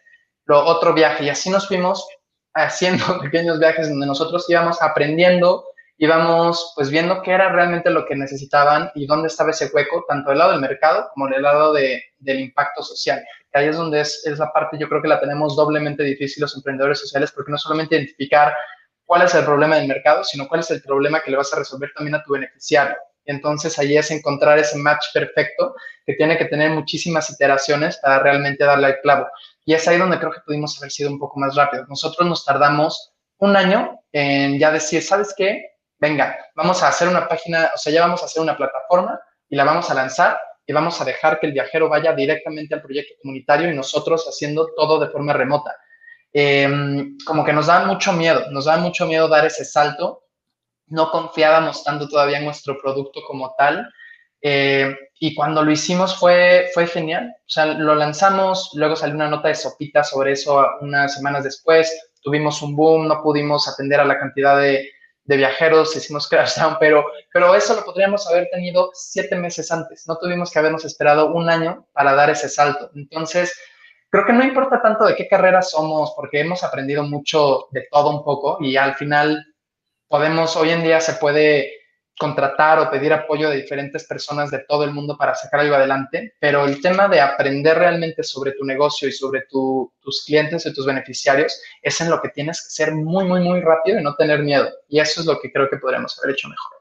lo otro viaje. Y así nos fuimos haciendo pequeños viajes donde nosotros íbamos aprendiendo, íbamos pues viendo qué era realmente lo que necesitaban y dónde estaba ese hueco, tanto del lado del mercado como del lado de, del impacto social. Que ahí es donde es, es la parte, yo creo que la tenemos doblemente difícil los emprendedores sociales, porque no solamente identificar cuál es el problema del mercado, sino cuál es el problema que le vas a resolver también a tu beneficiario. Y entonces ahí es encontrar ese match perfecto que tiene que tener muchísimas iteraciones para realmente darle al clavo. Y es ahí donde creo que pudimos haber sido un poco más rápido. Nosotros nos tardamos un año en ya decir, ¿sabes qué? Venga, vamos a hacer una página, o sea, ya vamos a hacer una plataforma y la vamos a lanzar y vamos a dejar que el viajero vaya directamente al proyecto comunitario y nosotros haciendo todo de forma remota. Em, como que nos da mucho miedo, nos da mucho miedo dar ese salto. No confiábamos tanto todavía en nuestro producto como tal eh, y cuando lo hicimos fue, fue genial. O sea, lo lanzamos, luego salió una nota de sopita sobre eso unas semanas después. Tuvimos un boom, no pudimos atender a la cantidad de, de viajeros, hicimos crash down, pero, pero eso lo podríamos haber tenido siete meses antes. No tuvimos que habernos esperado un año para dar ese salto. Entonces, creo que no importa tanto de qué carrera somos, porque hemos aprendido mucho de todo un poco y al final podemos, hoy en día se puede contratar o pedir apoyo de diferentes personas de todo el mundo para sacar algo adelante, pero el tema de aprender realmente sobre tu negocio y sobre tus clientes y tus beneficiarios es en lo que tienes que ser muy, muy, muy rápido y no tener miedo. Y eso es lo que creo que podríamos haber hecho mejor.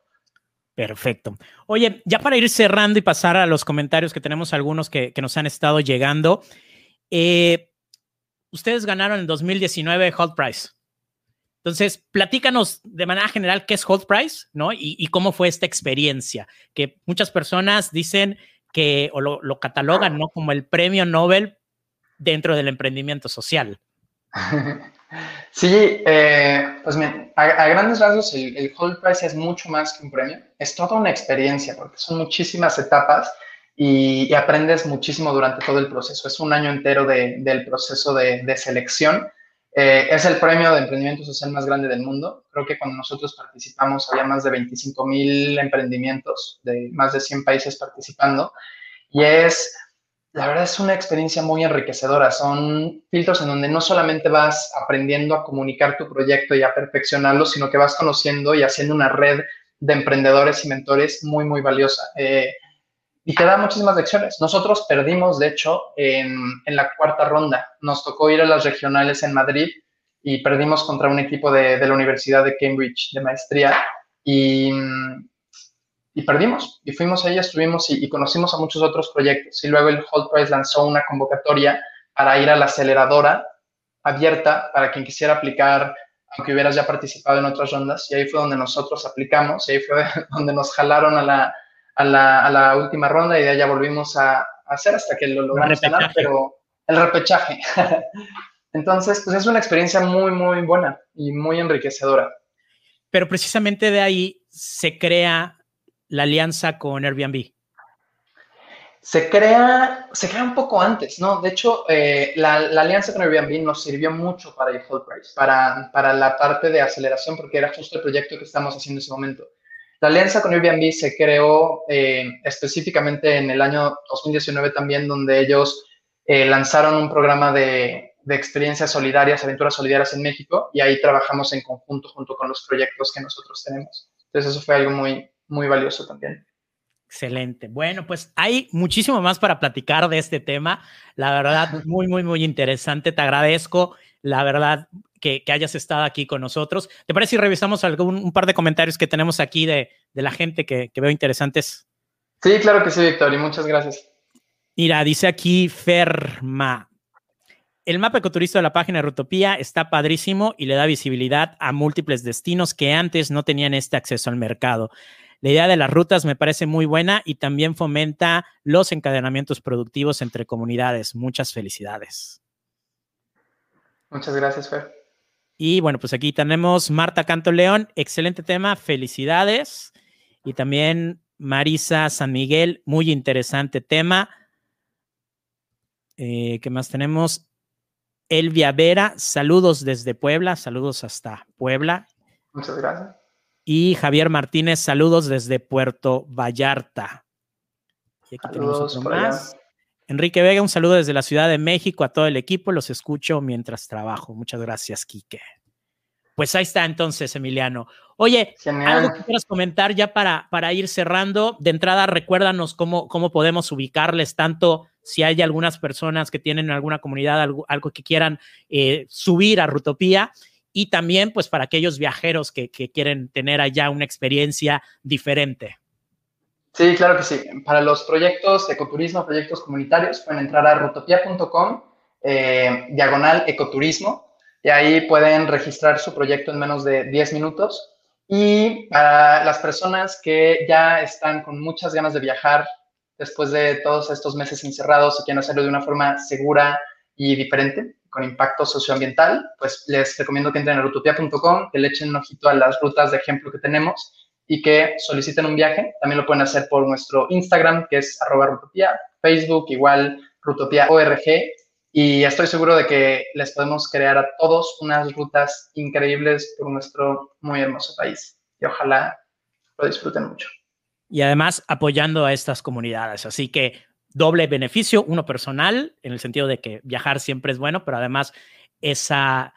Perfecto. Oye, ya para ir cerrando y pasar a los comentarios que tenemos algunos que, nos han estado llegando, eh, ustedes ganaron en 2019 Hot Price. Entonces, platícanos de manera general qué es Hold Price, ¿no? Y, cómo fue esta experiencia, que muchas personas dicen que, o lo, catalogan, ¿no? Como el premio Nobel dentro del emprendimiento social. Sí, eh, pues a, grandes rasgos el, Hold Price es mucho más que un premio, es toda una experiencia porque son muchísimas etapas y, aprendes muchísimo durante todo el proceso. Es un año entero del proceso de, selección. Eh, es el premio de emprendimiento social más grande del mundo. Creo que cuando nosotros participamos había más de 25 mil emprendimientos de más de 100 países participando. Y es, la verdad es una experiencia muy enriquecedora. Son filtros en donde no solamente vas aprendiendo a comunicar tu proyecto y a perfeccionarlo, sino que vas conociendo y haciendo una red de emprendedores y mentores muy, muy valiosa. Eh, y te da muchísimas lecciones. Nosotros perdimos, de hecho, en, en, la cuarta ronda. Nos tocó ir a las regionales en Madrid y perdimos contra un equipo de, de la Universidad de Cambridge de maestría y, y, perdimos. Y fuimos ahí, estuvimos y, y, conocimos a muchos otros proyectos. Y luego el Price lanzó una convocatoria para ir a la aceleradora abierta para quien quisiera aplicar, aunque hubieras ya participado en otras rondas. Y ahí fue donde nosotros aplicamos y ahí fue donde nos jalaron a la a la, a la última ronda y de allá volvimos a, hacer hasta que lo logramos ganar, pero el repechaje. Entonces, pues es una experiencia muy, muy buena y muy enriquecedora. Pero precisamente de ahí se crea la alianza con Airbnb. Se crea, se crea un poco antes, ¿no? De hecho, eh, la, la, alianza con Airbnb nos sirvió mucho para el Price, para, para la parte de aceleración, porque era justo el proyecto que estamos haciendo en ese momento. La alianza con Airbnb se creó eh, específicamente en el año 2019 también, donde ellos eh, lanzaron un programa de, experiencias solidarias, aventuras solidarias en México, y ahí trabajamos en conjunto junto con los proyectos que nosotros tenemos. Entonces eso fue algo muy, muy valioso también. Excelente. Bueno, pues hay muchísimo más para platicar de este tema. La verdad, muy, muy, muy interesante. Te agradezco. La verdad, que, hayas estado aquí con nosotros. ¿Te parece si revisamos algún, un par de comentarios que tenemos aquí de, la gente que, veo interesantes? Sí, claro que sí, Víctor, y muchas gracias. Mira, dice aquí Ferma. El mapa ecoturista de la página de Rutopía está padrísimo y le da visibilidad a múltiples destinos que antes no tenían este acceso al mercado. La idea de las rutas me parece muy buena y también fomenta los encadenamientos productivos entre comunidades. Muchas felicidades. Muchas gracias, Fer. Y bueno, pues aquí tenemos Marta Canto León, excelente tema, felicidades. Y también Marisa San Miguel, muy interesante tema. Eh, ¿Qué más tenemos? Elvia Vera, saludos desde Puebla, saludos hasta Puebla. Muchas gracias. Y Javier Martínez, saludos desde Puerto Vallarta. Y aquí tenemos otro más. Enrique Vega, un saludo desde la Ciudad de México a todo el equipo. Los escucho mientras trabajo. Muchas gracias, Quique. Pues ahí está entonces, Emiliano. Oye, algo que quieras comentar ya para, para ir cerrando. De entrada, recuérdanos cómo, cómo podemos ubicarles, tanto si hay algunas personas que tienen en alguna comunidad algo, que quieran eh, subir a Rutopía y también pues para aquellos viajeros que, que quieren tener allá una experiencia diferente. Sí, claro que sí. Para los proyectos ecoturismo, proyectos comunitarios, pueden entrar a rutopia.com, eh, diagonal ecoturismo, y ahí pueden registrar su proyecto en menos de 10 minutos. Y para las personas que ya están con muchas ganas de viajar después de todos estos meses encerrados y quieren hacerlo de una forma segura y diferente, con impacto socioambiental, pues les recomiendo que entren a rutopia.com, que le echen un ojito a las rutas de ejemplo que tenemos y que soliciten un viaje. También lo pueden hacer por nuestro Instagram, que es arroba Facebook, igual Rutopia ORG. Y estoy seguro de que les podemos crear a todos unas rutas increíbles por nuestro muy hermoso país. Y ojalá lo disfruten mucho. Y además apoyando a estas comunidades. Así que doble beneficio, uno personal, en el sentido de que viajar siempre es bueno, pero además esa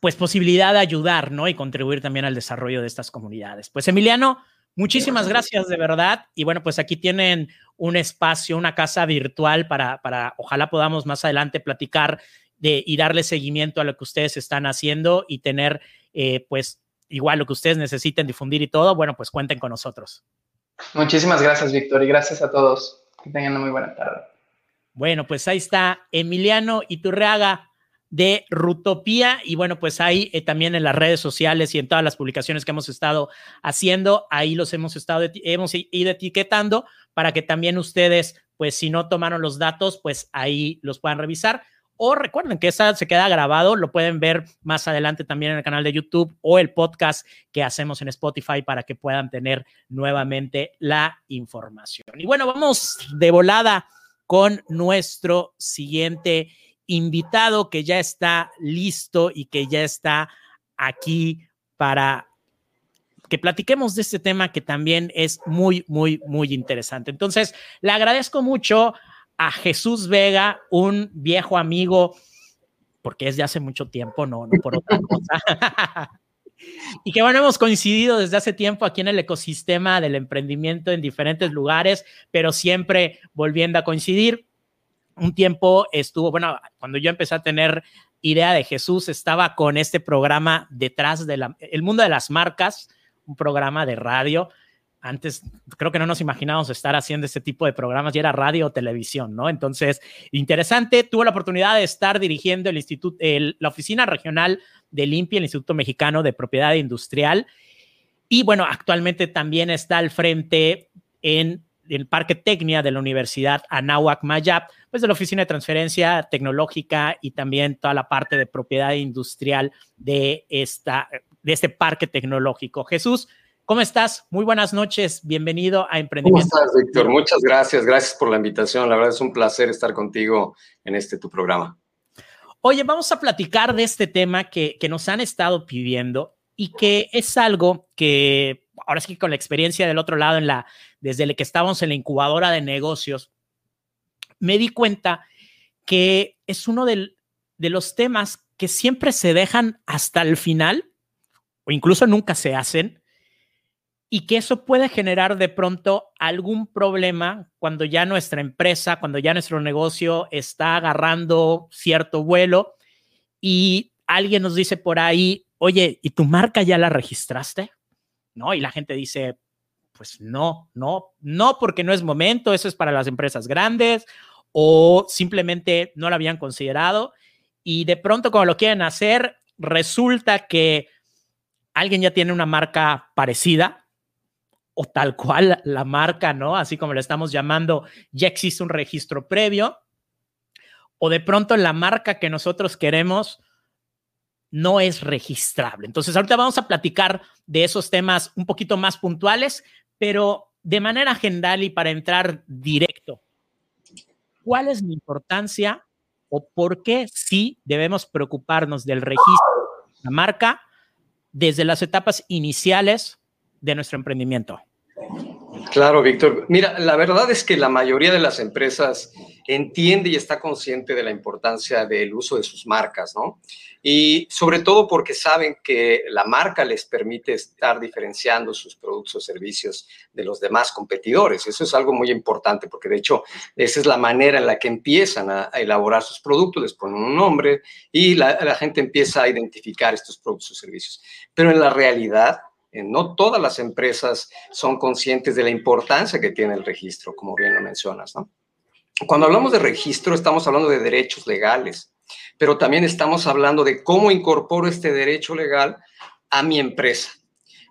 pues posibilidad de ayudar, ¿no? Y contribuir también al desarrollo de estas comunidades. Pues Emiliano, muchísimas gracias de verdad. Y bueno, pues aquí tienen un espacio, una casa virtual para, para ojalá podamos más adelante platicar de, y darle seguimiento a lo que ustedes están haciendo y tener, eh, pues, igual lo que ustedes necesiten difundir y todo, bueno, pues cuenten con nosotros. Muchísimas gracias, Víctor, y gracias a todos. Que tengan una muy buena tarde. Bueno, pues ahí está Emiliano Iturreaga de Rutopía. Y bueno, pues ahí eh, también en las redes sociales y en todas las publicaciones que hemos estado haciendo, ahí los hemos estado, hemos ido etiquetando para que también ustedes, pues si no tomaron los datos, pues ahí los puedan revisar. o recuerden que esta se queda grabado, lo pueden ver más adelante también en el canal de YouTube o el podcast que hacemos en Spotify para que puedan tener nuevamente la información. Y bueno, vamos de volada con nuestro siguiente invitado que ya está listo y que ya está aquí para que platiquemos de este tema que también es muy, muy, muy interesante. Entonces, le agradezco mucho a Jesús Vega, un viejo amigo, porque es de hace mucho tiempo, no, no por otra cosa. y que bueno, hemos coincidido desde hace tiempo aquí en el ecosistema del emprendimiento en diferentes lugares, pero siempre volviendo a coincidir. Un tiempo estuvo, bueno, cuando yo empecé a tener idea de Jesús, estaba con este programa detrás del mundo de las marcas, un programa de radio antes creo que no nos imaginábamos estar haciendo este tipo de programas, y era radio o televisión, ¿no? Entonces, interesante, tuve la oportunidad de estar dirigiendo el instituto, la oficina regional de Limpia, el Instituto Mexicano de Propiedad Industrial, y bueno, actualmente también está al frente en el Parque Tecnia de la Universidad Anáhuac Mayap, pues de la Oficina de Transferencia Tecnológica y también toda la parte de propiedad industrial de, esta, de este parque tecnológico. Jesús, ¿Cómo estás? Muy buenas noches. Bienvenido a Emprendimiento. ¿Cómo estás, Víctor? Muchas gracias. Gracias por la invitación. La verdad es un placer estar contigo en este tu programa. Oye, vamos a platicar de este tema que, que nos han estado pidiendo y que es algo que ahora sí que con la experiencia del otro lado, en la, desde el que estábamos en la incubadora de negocios, me di cuenta que es uno de los temas que siempre se dejan hasta el final o incluso nunca se hacen y que eso puede generar de pronto algún problema cuando ya nuestra empresa, cuando ya nuestro negocio está agarrando cierto vuelo y alguien nos dice por ahí, oye, ¿y tu marca ya la registraste? ¿No? Y la gente dice, pues no, no, no, porque no es momento, eso es para las empresas grandes o simplemente no lo habían considerado y de pronto cuando lo quieren hacer, resulta que alguien ya tiene una marca parecida, o tal cual la marca, ¿no? Así como lo estamos llamando, ya existe un registro previo, o de pronto la marca que nosotros queremos no es registrable. Entonces, ahorita vamos a platicar de esos temas un poquito más puntuales, pero de manera general y para entrar directo, ¿cuál es la importancia o por qué sí debemos preocuparnos del registro de la marca desde las etapas iniciales de nuestro emprendimiento? Claro, Víctor. Mira, la verdad es que la mayoría de las empresas entiende y está consciente de la importancia del uso de sus marcas, ¿no? Y sobre todo porque saben que la marca les permite estar diferenciando sus productos o servicios de los demás competidores. Eso es algo muy importante porque de hecho esa es la manera en la que empiezan a, elaborar sus productos, les ponen un nombre y la, la gente empieza a identificar estos productos o servicios. Pero en la realidad, eh, no todas las empresas son conscientes de la importancia que tiene el registro, como bien lo mencionas, ¿no? Cuando hablamos de registro, estamos hablando de derechos legales, pero también estamos hablando de cómo incorporo este derecho legal a mi empresa.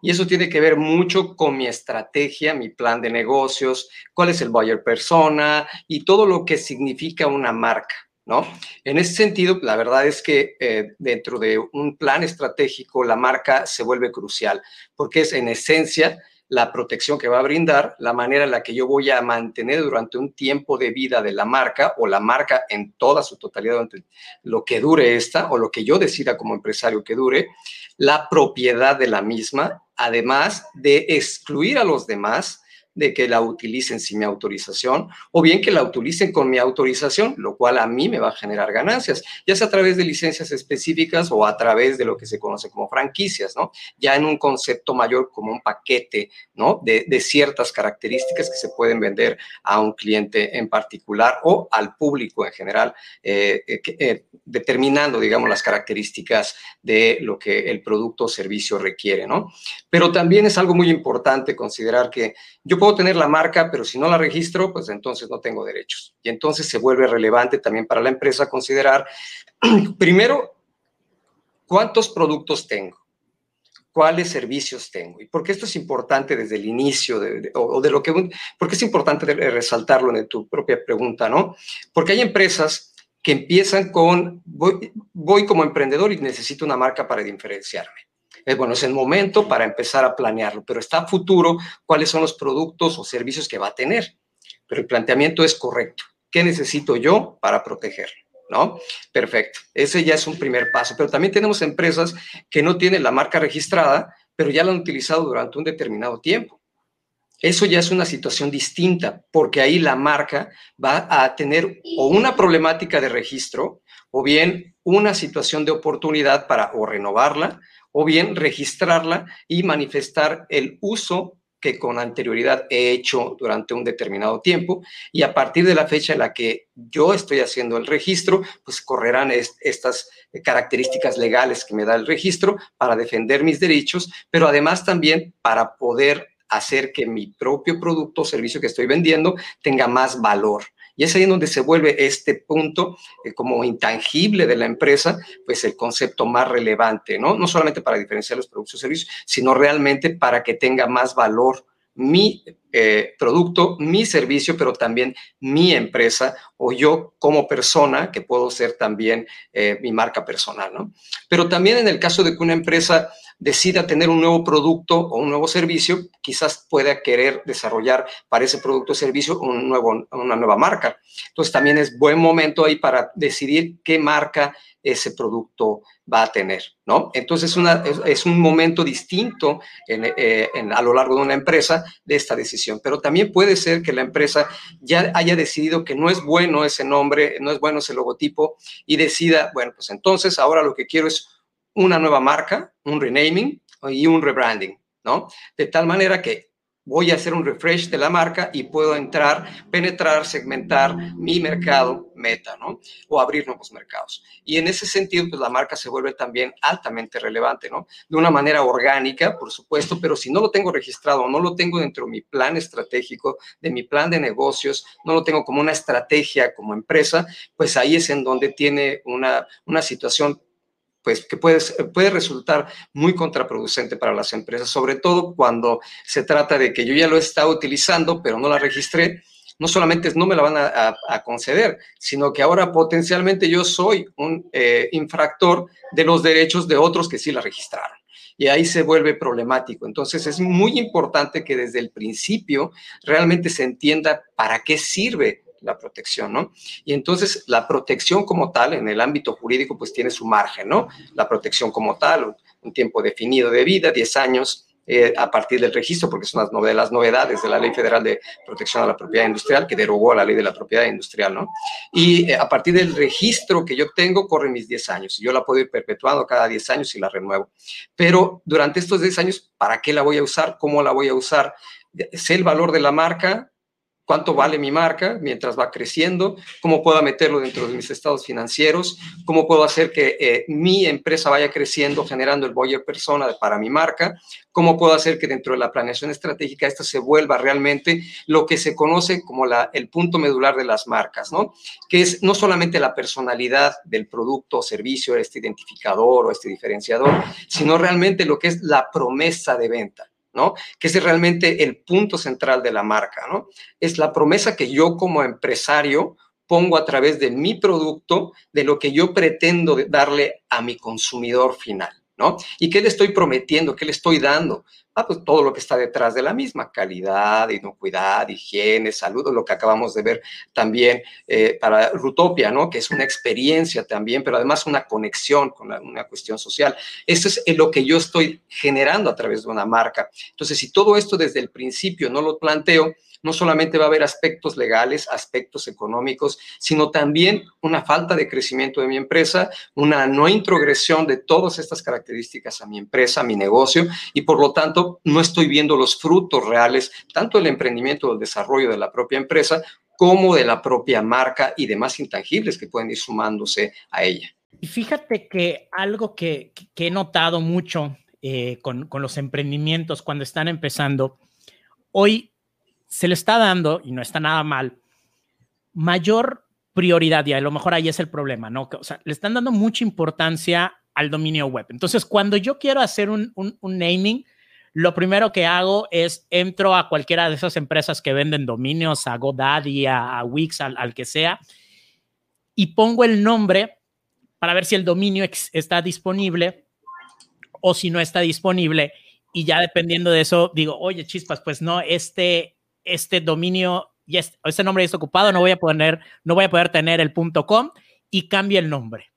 Y eso tiene que ver mucho con mi estrategia, mi plan de negocios, cuál es el buyer persona y todo lo que significa una marca. ¿no? En ese sentido, la verdad es que eh, dentro de un plan estratégico, la marca se vuelve crucial, porque es en esencia la protección que va a brindar, la manera en la que yo voy a mantener durante un tiempo de vida de la marca o la marca en toda su totalidad, durante lo que dure esta o lo que yo decida como empresario que dure, la propiedad de la misma, además de excluir a los demás de que la utilicen sin mi autorización o bien que la utilicen con mi autorización, lo cual a mí me va a generar ganancias, ya sea a través de licencias específicas o a través de lo que se conoce como franquicias, ¿no? Ya en un concepto mayor como un paquete, ¿no? De, ciertas características que se pueden vender a un cliente en particular o al público en general, eh, eh, eh, determinando, digamos, las características de lo que el producto o servicio requiere, ¿no? Pero también es algo muy importante considerar que yo puedo tener la marca, pero si no la registro, pues entonces no tengo derechos. Y entonces se vuelve relevante también para la empresa considerar, primero, cuántos productos tengo, cuáles servicios tengo. Y por qué esto es importante desde el inicio, o, de lo que, porque es importante resaltarlo en tu propia pregunta, ¿no? Porque hay empresas que empiezan con, voy como emprendedor y necesito una marca para diferenciarme. Bueno, es el momento para empezar a planearlo, pero está futuro cuáles son los productos o servicios que va a tener. Pero el planteamiento es correcto. ¿Qué necesito yo para protegerlo? ¿No? Perfecto. Ese ya es un primer paso. Pero también tenemos empresas que no tienen la marca registrada, pero ya la han utilizado durante un determinado tiempo. Eso ya es una situación distinta, porque ahí la marca va a tener o una problemática de registro o bien una situación de oportunidad para o renovarla o bien registrarla y manifestar el uso que con anterioridad he hecho durante un determinado tiempo y a partir de la fecha en la que yo estoy haciendo el registro, pues correrán estas características legales que me da el registro para defender mis derechos, pero además también para poder hacer que mi propio producto o servicio que estoy vendiendo tenga más valor. Y es ahí donde se vuelve este punto eh, como intangible de la empresa, pues el concepto más relevante, ¿no? No solamente para diferenciar los productos o servicios, sino realmente para que tenga más valor mi eh, producto, mi servicio, pero también mi empresa o yo como persona, que puedo ser también eh, mi marca personal, ¿no? Pero también en el caso de que una empresa decida tener un nuevo producto o un nuevo servicio, quizás pueda querer desarrollar para ese producto o servicio un nuevo, una nueva marca. Entonces también es buen momento ahí para decidir qué marca ese producto va a tener, ¿no? Entonces una, es, un momento distinto eh, en, a lo largo de una empresa de esta decisión, pero también puede ser que la empresa ya haya decidido que no es bueno ese nombre, no es bueno ese logotipo y decida, bueno, pues entonces ahora lo que quiero es una nueva marca, un renaming y un rebranding, ¿no? De tal manera que voy a hacer un refresh de la marca y puedo entrar, penetrar, segmentar mi mercado meta, ¿no? O abrir nuevos mercados. Y en ese sentido, pues la marca se vuelve también altamente relevante, ¿no? De una manera orgánica, por supuesto, pero si no lo tengo registrado, no lo tengo dentro de mi plan estratégico, de mi plan de negocios, no lo tengo como una estrategia como empresa, pues ahí es en donde tiene una, una situación pues que puede, puede resultar muy contraproducente para las empresas, sobre todo cuando se trata de que yo ya lo he estado utilizando, pero no la registré, no solamente no me la van a, conceder, sino que ahora potencialmente yo soy un eh, infractor de los derechos de otros que sí la registraron. Y ahí se vuelve problemático. Entonces es muy importante que desde el principio realmente se entienda para qué sirve la protección, ¿no? Y entonces la protección como tal en el ámbito jurídico pues tiene su margen, ¿no? La protección como tal, un, tiempo definido de vida, 10 años eh, a partir del registro, porque son las, novedades de la Ley Federal de Protección a la Propiedad Industrial, que derogó la Ley de la Propiedad Industrial, ¿no? Y eh, a partir del registro que yo tengo, corren mis 10 años. Y yo la puedo ir perpetuando cada 10 años y la renuevo. Pero durante estos 10 años, ¿para qué la voy a usar? ¿Cómo la voy a usar? Sé el valor de la marca, cuánto vale mi marca mientras va creciendo, cómo puedo meterlo dentro de mis estados financieros, cómo puedo hacer que eh, mi empresa vaya creciendo generando el buyer persona para mi marca, cómo puedo hacer que dentro de la planeación estratégica esto se vuelva realmente lo que se conoce como el punto medular de las marcas, ¿no? Que es no solamente la personalidad del producto o servicio, este identificador o este diferenciador, sino realmente lo que es la promesa de venta. Que es realmente el punto central de la marca, ¿no? Es la promesa que yo como empresario pongo a través de mi producto, de lo que yo pretendo darle a mi consumidor final, ¿no? ¿Y qué le estoy prometiendo? ¿Qué le estoy dando? Ah, pues todo lo que está detrás de la misma, calidad, inocuidad, higiene, salud, lo que acabamos de ver también eh, para Rutopia, ¿no? Que es una experiencia también, pero además una conexión con una cuestión social. Eso es lo que yo estoy generando a través de una marca. Entonces, si todo esto desde el principio no lo planteo, no solamente va a haber aspectos legales, aspectos económicos, sino también una falta de crecimiento de mi empresa, una no introgresión de todas estas características a mi empresa, a mi negocio, y por lo tanto no estoy viendo los frutos reales, tanto del emprendimiento, del desarrollo de la propia empresa, como de la propia marca y demás intangibles que pueden ir sumándose a ella. Y fíjate que algo que, he notado mucho eh, con, con, los emprendimientos cuando están empezando, hoy se le está dando, y no está nada mal, mayor prioridad, y a lo mejor ahí es el problema, ¿no? O sea, le están dando mucha importancia al dominio web. Entonces, cuando yo quiero hacer un, naming, lo primero que hago es entro a cualquiera de esas empresas que venden dominios, a GoDaddy, a, Wix, al, al que sea, y pongo el nombre para ver si el dominio está disponible o si no está disponible. Y ya dependiendo de eso, digo, oye, chispas, pues no, este, este dominio, y este, nombre ya ocupado, no voy a poner, no voy a poder tener el .com y cambia el nombre.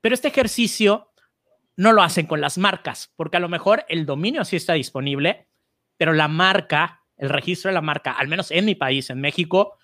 Pero este ejercicio no lo hacen con las marcas, porque a lo mejor el dominio sí está disponible, pero la marca, el registro de la marca, al menos en mi país, en México,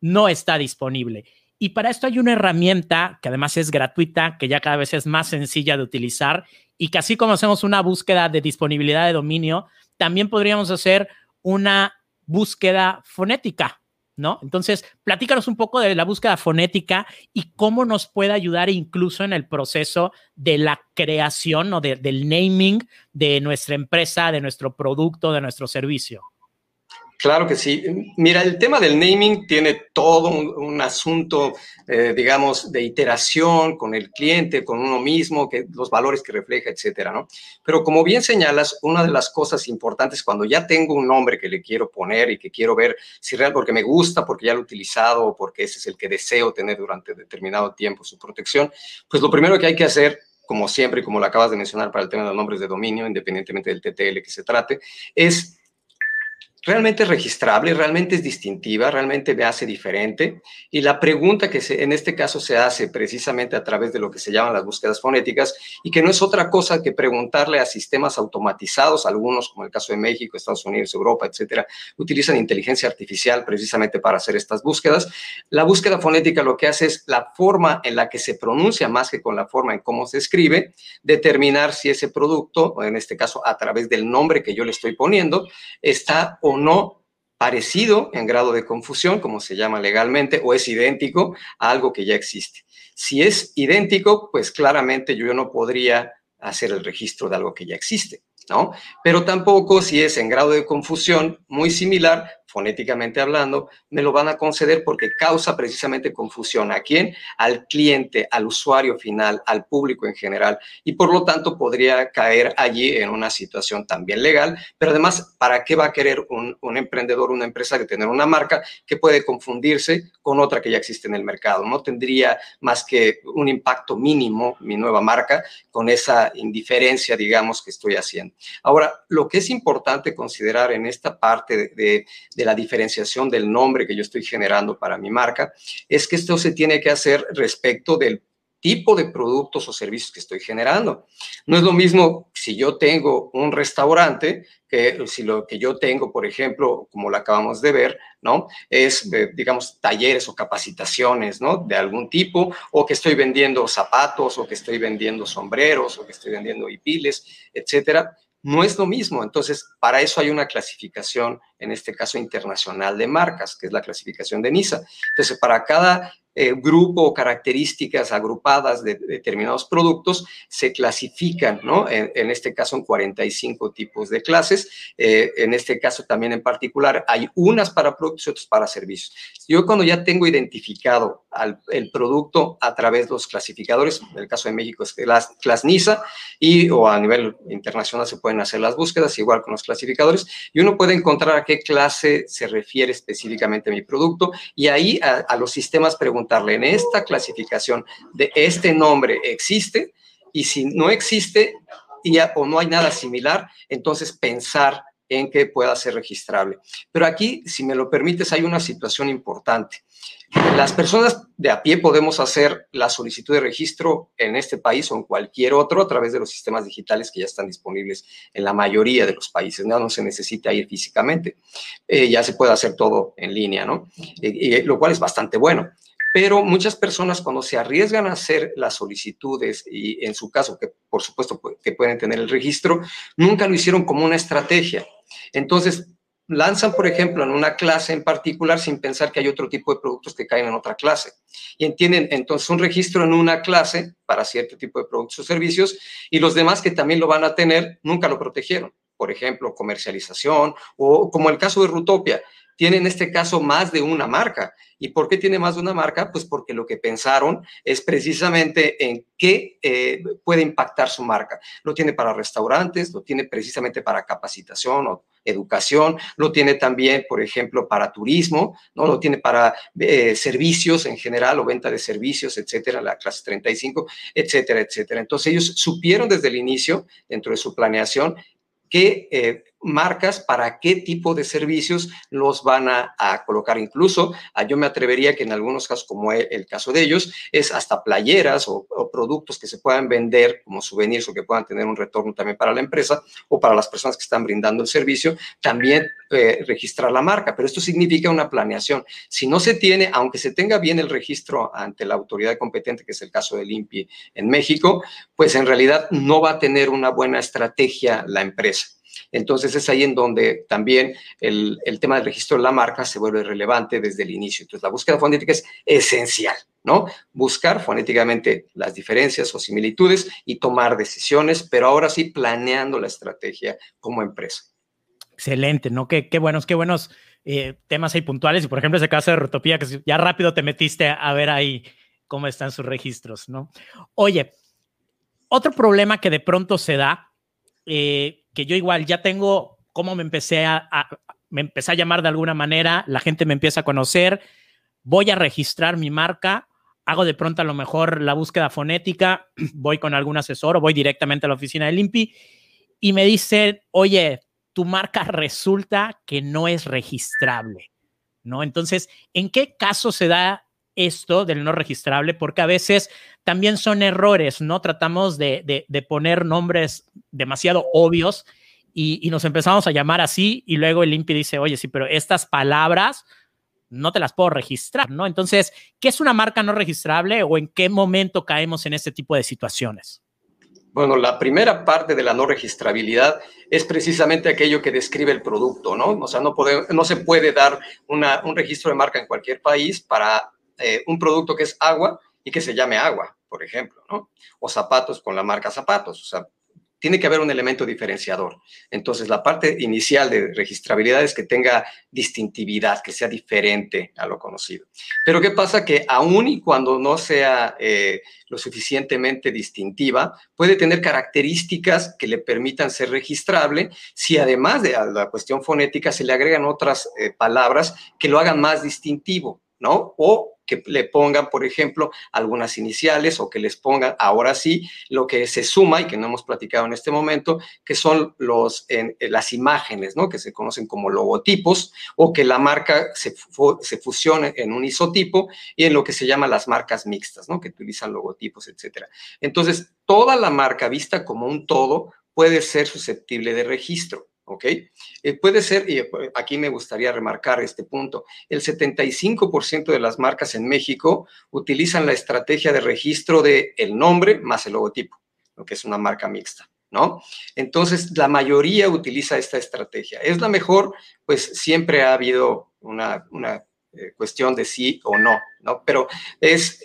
no está disponible. Y para esto hay una herramienta que además es gratuita, que ya cada vez es más sencilla de utilizar y que así como hacemos una búsqueda de disponibilidad de dominio, también podríamos hacer una búsqueda fonética, ¿no? Entonces, platícanos un poco de la búsqueda fonética y cómo nos puede ayudar incluso en el proceso de la creación o del naming de nuestra empresa, de nuestro producto, de nuestro servicio. Claro que sí. Mira, el tema del naming tiene todo un, asunto, eh, digamos, de iteración con el cliente, con uno mismo, que los valores que refleja, etcétera, ¿no? Pero como bien señalas, una de las cosas importantes cuando ya tengo un nombre que le quiero poner y que quiero ver si real porque me gusta, porque ya lo he utilizado o porque ese es el que deseo tener durante determinado tiempo su protección, pues lo primero que hay que hacer como siempre, como lo acabas de mencionar para el tema de los nombres de dominio, independientemente del TTL que se trate, es realmente es registrable, realmente es distintiva, realmente me hace diferente. Y la pregunta que en este caso se hace precisamente a través de lo que se llaman las búsquedas fonéticas y que no es otra cosa que preguntarle a sistemas automatizados, algunos como el caso de México, Estados Unidos, Europa, etcétera, utilizan inteligencia artificial precisamente para hacer estas búsquedas. La búsqueda fonética lo que hace es la forma en la que se pronuncia más que con la forma en cómo se escribe, determinar si ese producto, en este caso a través del nombre que yo le estoy poniendo, está o no parecido en grado de confusión, como se llama legalmente, o es idéntico a algo que ya existe. Si es idéntico, pues claramente yo no podría hacer el registro de algo que ya existe, ¿no? Pero tampoco si es en grado de confusión muy similar, fonéticamente hablando, me lo van a conceder porque causa precisamente confusión. ¿A quién? Al cliente, al usuario final, al público en general. Y por lo tanto podría caer allí en una situación también legal. Pero además, ¿para qué va a querer un, un emprendedor, una empresa de tener una marca que puede confundirse con otra que ya existe en el mercado? No tendría más que un impacto mínimo mi nueva marca con esa indiferencia, digamos, que estoy haciendo. Ahora, lo que es importante considerar en esta parte de de la diferenciación del nombre que yo estoy generando para mi marca, es que esto se tiene que hacer respecto del tipo de productos o servicios que estoy generando. No es lo mismo si yo tengo un restaurante que si lo que yo tengo, por ejemplo, como lo acabamos de ver, ¿no? Es, eh, digamos, talleres o capacitaciones, ¿no? De algún tipo, o que estoy vendiendo zapatos, o que estoy vendiendo sombreros, o que estoy vendiendo hipiles, etcétera no es lo mismo. Entonces, para eso hay una clasificación, en este caso internacional de marcas, que es la clasificación de NISA. Entonces, para cada eh, grupo o características agrupadas de, determinados productos se clasifican, ¿no? En, este caso, en 45 tipos de clases. Eh, en este caso también en particular hay unas para productos y otras para servicios. Yo cuando ya tengo identificado el producto a través de los clasificadores, en el caso de México es las ClasNISA y o a nivel internacional se pueden hacer las búsquedas igual con los clasificadores y uno puede encontrar qué clase se refiere específicamente mi producto. Y ahí a, a los sistemas preguntar en esta clasificación de este nombre existe y si no existe y o no hay nada similar, entonces pensar en que pueda ser registrable. Pero aquí, si me lo permites, hay una situación importante. Las personas de a pie podemos hacer la solicitud de registro en este país o en cualquier otro a través de los sistemas digitales que ya están disponibles en la mayoría de los países. No, se necesita ir físicamente. Eh, ya se puede hacer todo en línea, ¿no? lo cual es bastante bueno pero muchas personas cuando se arriesgan a hacer las solicitudes y en su caso, que por supuesto que pueden tener el registro, nunca lo hicieron como una estrategia. Entonces, lanzan, por ejemplo, en una clase en particular sin pensar que hay otro tipo de productos que caen en otra clase. Y entienden entonces un registro en una clase para cierto tipo de productos o servicios y los demás que también lo van a tener nunca lo protegieron. Por ejemplo, comercialización o como el caso de Rutopia tiene en este caso más de una marca. ¿Y por qué tiene más de una marca? Pues porque lo que pensaron es precisamente en qué eh, puede impactar su marca. Lo tiene para restaurantes, lo tiene precisamente para capacitación o educación, lo tiene también, por ejemplo, para turismo, ¿no? Lo tiene para eh, servicios en general o venta de servicios, etcétera, la clase 35, etcétera, etcétera. Entonces ellos supieron desde el inicio, dentro de su planeación, qué eh, marcas para qué tipo de servicios los van a, colocar. Incluso ah, yo me atrevería que en algunos casos, como e, el, caso de ellos, es hasta playeras o, productos que se puedan vender como souvenirs o que puedan tener un retorno también para la empresa o para las personas que están brindando el servicio, también eh, registrar la marca. Pero esto significa una planeación. Si no se tiene, aunque se tenga bien el registro ante la autoridad competente, que es el caso del INPI en México, pues en realidad no va a tener una buena estrategia la empresa. Entonces es ahí en donde también el, tema del registro de la marca se vuelve relevante desde el inicio. Entonces la búsqueda fonética es esencial, ¿no? Buscar fonéticamente las diferencias o similitudes y tomar decisiones, pero ahora sí planeando la estrategia como empresa. Excelente, ¿no? Qué, qué buenos, qué buenos eh, temas ahí puntuales. Y por ejemplo, ese caso de Rotopía, que ya rápido te metiste a ver ahí cómo están sus registros, ¿no? Oye, otro problema que de pronto se da eh, que yo igual ya tengo cómo me empecé a, me empecé a llamar de alguna manera, la gente me empieza a conocer, voy a registrar mi marca, hago de pronto a lo mejor la búsqueda fonética, voy con algún asesor o voy directamente a la oficina del INPI y me dicen, oye, tu marca resulta que no es registrable, ¿no? Entonces, ¿en qué caso se da esto del no registrable, porque a veces también son errores, ¿no? Tratamos de, poner nombres demasiado obvios y, nos empezamos a llamar así y luego el INPI dice, oye, sí, pero estas palabras no te las puedo registrar, ¿no? Entonces, ¿qué es una marca no registrable o en qué momento caemos en este tipo de situaciones? Bueno, la primera parte de la no registrabilidad es precisamente aquello que describe el producto, ¿no? O sea, no, no se puede dar un registro de marca en cualquier país para eh, un producto que es agua y que se llame agua, por ejemplo, ¿no? O zapatos con la marca zapatos, o sea, tiene que haber un elemento diferenciador. Entonces, la parte inicial de registrabilidad es que tenga distintividad, que sea diferente a lo conocido. Pero ¿qué pasa? Que aún y cuando no sea eh, lo suficientemente distintiva, puede tener características que le permitan ser registrable si además de la cuestión fonética se le agregan otras eh, palabras que lo hagan más distintivo, ¿no? O que le pongan, por ejemplo, algunas iniciales o que les pongan, ahora sí, lo que se suma y que no hemos platicado en este momento, que son los, en, las imágenes, ¿no? Que se conocen como logotipos o que la marca se, se fusione en un isotipo y en lo que se llama las marcas mixtas, ¿no? Que utilizan logotipos, etcétera. Entonces, toda la marca vista como un todo puede ser susceptible de registro. ¿Ok? Eh, puede ser, y eh, aquí me gustaría remarcar este punto, el 75% de las marcas en México utilizan la estrategia de registro de nombre más el logotipo, lo que es una marca mixta. ¿No? Entonces, la mayoría utiliza esta estrategia. ¿Es la mejor? Pues siempre ha habido una, una eh, cuestión de sí o no, ¿no? Pero es,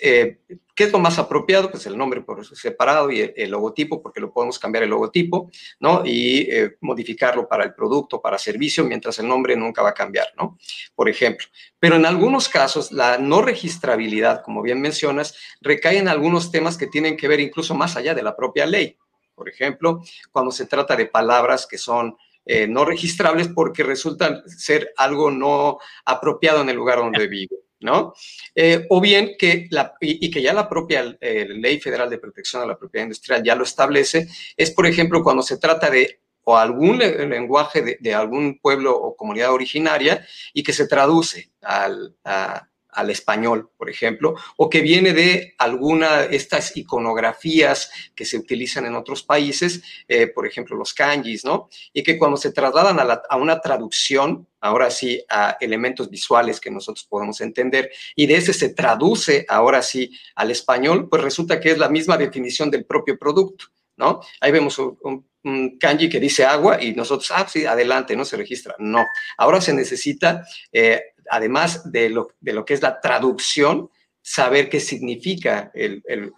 ¿qué es lo más apropiado? Pues el nombre por separado y el, logotipo, porque lo podemos cambiar el logotipo, ¿no? Y eh, modificarlo para el producto, para servicio, mientras el nombre nunca va a cambiar, ¿no? Por ejemplo. Pero en algunos casos, la no registrabilidad, como bien mencionas, recae en algunos temas que tienen que ver incluso más allá de la propia ley. Por ejemplo, cuando se trata de palabras que son eh, no registrables porque resultan ser algo no apropiado en el lugar donde vivo. ¿No? Eh, o bien que, la, y, que ya la propia eh, Ley Federal de Protección a la Propiedad Industrial ya lo establece, es, por ejemplo, cuando se trata de o algún lenguaje de, de algún pueblo o comunidad originaria y que se traduce al, a, al español, por ejemplo, o que viene de alguna de estas iconografías que se utilizan en otros países, eh, por ejemplo, los kanjis, ¿no? Y que cuando se trasladan a, una traducción, ahora sí, a elementos visuales que nosotros podemos entender, y de ese se traduce ahora sí al español, pues resulta que es la misma definición del propio producto, ¿no? Ahí vemos un, kanji que dice agua y nosotros, ah, sí, adelante, no se registra. No, ahora se necesita eh, además de lo, de lo que es la traducción, saber qué significa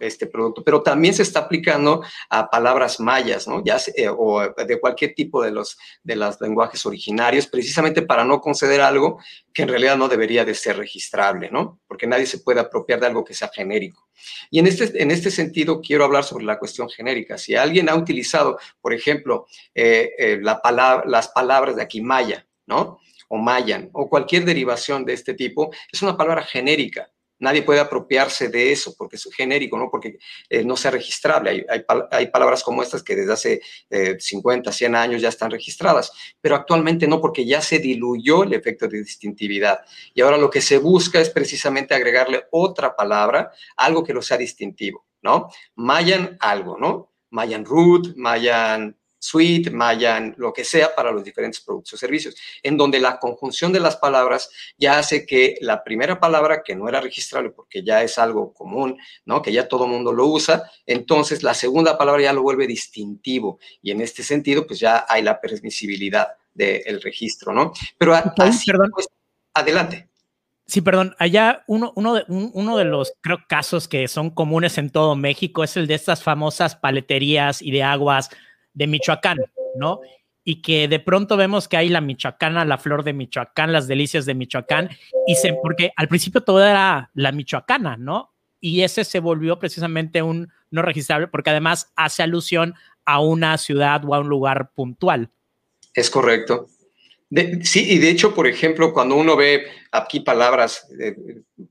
este producto, pero también se está aplicando a palabras mayas, ¿no? Eh, o de cualquier tipo de los, de los lenguajes originarios, precisamente para no conceder algo que en realidad no debería de ser registrable, ¿no? Porque nadie se puede apropiar de algo que sea genérico. Y en este, en este sentido quiero hablar sobre la cuestión genérica. Si alguien ha utilizado, por ejemplo, eh, eh, la palabra, las palabras de aquí maya, ¿no? O mayan, o cualquier derivación de este tipo, es una palabra genérica Nadie puede apropiarse de eso porque es genérico, ¿no? Porque eh, no sea registrable. Hay, palabras como estas que desde hace 50, eh, 100 años ya están registradas, pero actualmente no porque ya se diluyó el efecto de distintividad. Y ahora lo que se busca es precisamente agregarle otra palabra, algo que lo sea distintivo, ¿no? Mayan algo, ¿no? Mayan root, Mayan suite, Mayan, lo que sea para los diferentes productos o servicios, en donde la conjunción de las palabras ya hace que la primera palabra, que no era registrable porque ya es algo común, ¿no? Que ya todo el mundo lo usa, entonces la segunda palabra ya lo vuelve distintivo y en este sentido, pues ya hay la permisibilidad del registro, ¿no? Pero así, perdón. Pues, adelante. Sí, perdón. Allá uno, uno, de, uno de los creo, casos que son comunes en todo México es el de estas famosas paleterías y de aguas de Michoacán, ¿no? Y que de pronto vemos que hay la Michoacana, la flor de Michoacán, las delicias de Michoacán, y se, porque al principio todo era la Michoacana, ¿no? Y ese se volvió precisamente un no registrable porque además hace alusión a una ciudad o a un lugar puntual. Es correcto. sí, y de hecho, por ejemplo, cuando uno ve aquí palabras, eh,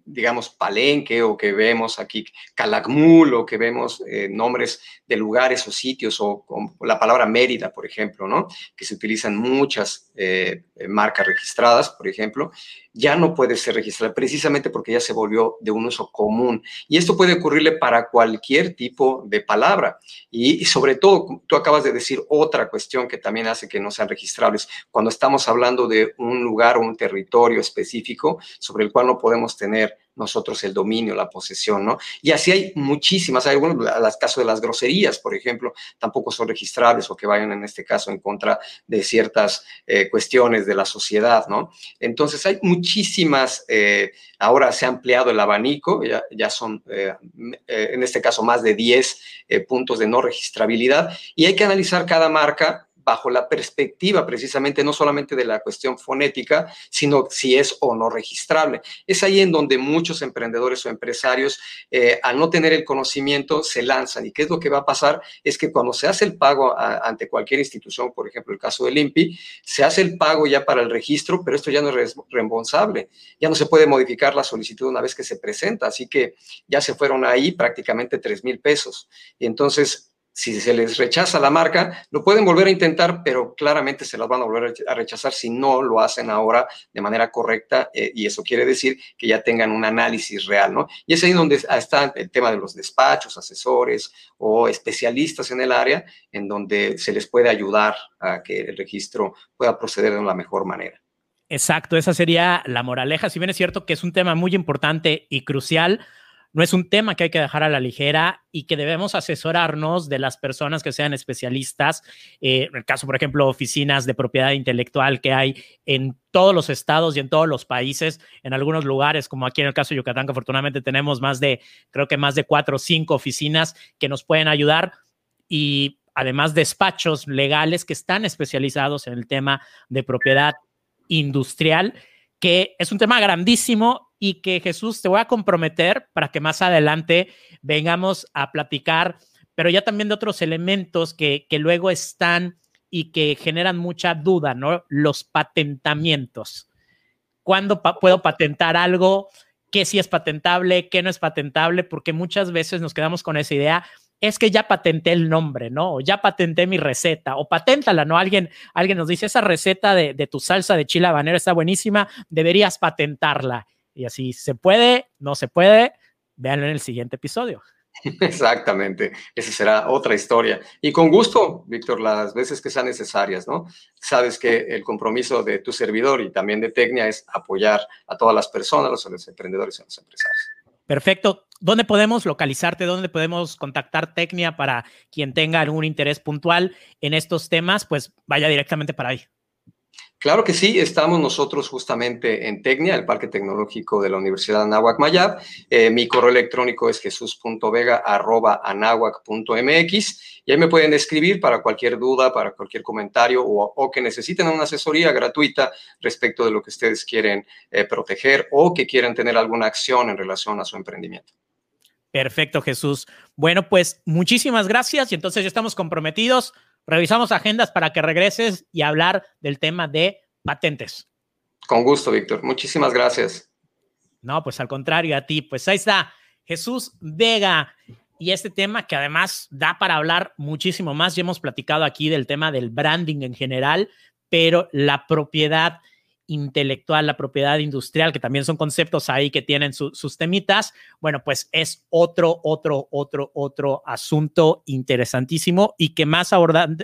digamos, palenque o que vemos aquí calakmul o que vemos eh, nombres de lugares o sitios o, la palabra Mérida, por ejemplo, ¿no? Que se utilizan muchas eh, marcas registradas, por ejemplo, ya no puede ser registrada precisamente porque ya se volvió de un uso común. Y esto puede ocurrirle para cualquier tipo de palabra. Y, y sobre todo, tú acabas de decir otra cuestión que también hace que no sean registrables. Cuando estamos hablando de un lugar o un territorio específico, sobre el cual no podemos tener nosotros el dominio, la posesión, ¿no? Y así hay muchísimas, hay algunos, las casos de las groserías, por ejemplo, tampoco son registrables o que vayan en este caso en contra de ciertas eh, cuestiones de la sociedad, ¿no? Entonces hay muchísimas, eh, ahora se ha ampliado el abanico, ya, ya son eh, en este caso más de 10 puntos de no registrabilidad y hay que analizar cada marca bajo la perspectiva precisamente no solamente de la cuestión fonética, sino si es o no registrable. Es ahí en donde muchos emprendedores o empresarios, eh, al no tener el conocimiento, se lanzan. ¿Y qué es lo que va a pasar? Es que cuando se hace el pago ante cualquier institución, por ejemplo, el caso del INPI, se hace el pago ya para el registro, pero esto ya no es reembolsable. Ya no se puede modificar la solicitud una vez que se presenta. Así que ya se fueron ahí prácticamente 3 mil pesos. Y entonces, si se les rechaza la marca, lo pueden volver a intentar, pero claramente se las van a volver a rechazar si no lo hacen ahora de manera correcta eh, y eso quiere decir que ya tengan un análisis real, ¿no? Y es ahí donde está el tema de los despachos, asesores o especialistas en el área, en donde se les puede ayudar a que el registro pueda proceder de la mejor manera. Exacto, esa sería la moraleja. Si bien es cierto que es un tema muy importante y crucial, no es un tema que hay que dejar a la ligera y que debemos asesorarnos de las personas que sean especialistas. Eh, en el caso, por ejemplo, oficinas de propiedad intelectual que hay en todos los estados y en todos los países, en algunos lugares, como aquí en el caso de Yucatán, que afortunadamente tenemos más de, creo que más de cuatro o cinco oficinas que nos pueden ayudar. Y además despachos legales que están especializados en el tema de propiedad industrial, que es un tema grandísimo y que Jesús te voy a comprometer para que más adelante vengamos a platicar, pero ya también de otros elementos que, que luego están y que generan mucha duda, ¿no? Los patentamientos. ¿Cuándo puedo patentar algo? ¿Qué sí es patentable? ¿Qué no es patentable? Porque muchas veces nos quedamos con esa idea, es que ya patenté el nombre, ¿no? O ya patenté mi receta, o paténtala, ¿no? Alguien, alguien nos dice, esa receta de, de tu salsa de chile habanero está buenísima, deberías patentarla. Y así, ¿se puede? ¿No se puede? Véanlo en el siguiente episodio. Exactamente, esa será otra historia. Y con gusto, Víctor, las veces que sean necesarias, ¿no? Sabes que el compromiso de tu servidor y también de Tecnia es apoyar a todas las personas, los, emprendedores y los empresarios. Perfecto. ¿Dónde podemos localizarte? ¿Dónde podemos contactar Tecnia para quien tenga algún interés puntual en estos temas? Pues vaya directamente para ahí. Claro que sí, estamos nosotros justamente en Tecnia, el Parque Tecnológico de la Universidad de Anáhuac Mayab. Eh, mi correo electrónico es jesús.vega.anahuac.mx y ahí me pueden escribir para cualquier duda, para cualquier comentario o, que necesiten una asesoría gratuita respecto de lo que ustedes quieren eh, proteger o que quieran tener alguna acción en relación a su emprendimiento. Perfecto, Jesús. Bueno, pues muchísimas gracias y entonces ya estamos comprometidos revisamos agendas para que regreses y hablar del tema de patentes. Con gusto, Víctor. Muchísimas gracias. No, pues al contrario, a ti. Pues ahí está Jesús Vega y este tema que además da para hablar muchísimo más. Ya hemos platicado aquí del tema del branding en general, pero la propiedad intelectual, la propiedad industrial, que también son conceptos ahí que tienen sus temitas, bueno, pues es otro, otro, otro, otro asunto interesantísimo y que más,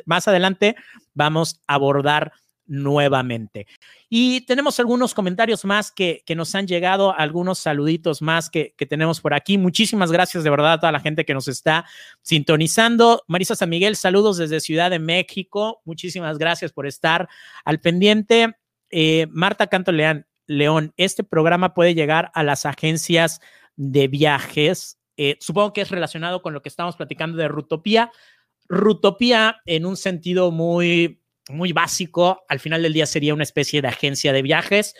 más adelante vamos a abordar nuevamente. Y tenemos algunos comentarios más que, que nos han llegado, algunos saluditos más que, que, tenemos por aquí. Muchísimas gracias de verdad a toda la gente que nos está sintonizando. Marisa San Miguel, saludos desde Ciudad de México. Muchísimas gracias por estar al pendiente. Eh, Marta Canto León, León, este programa puede llegar a las agencias de viajes. Eh, supongo que es relacionado con lo que estamos platicando de Rutopía. Rutopía, en un sentido muy, muy básico, al final del día sería una especie de agencia de viajes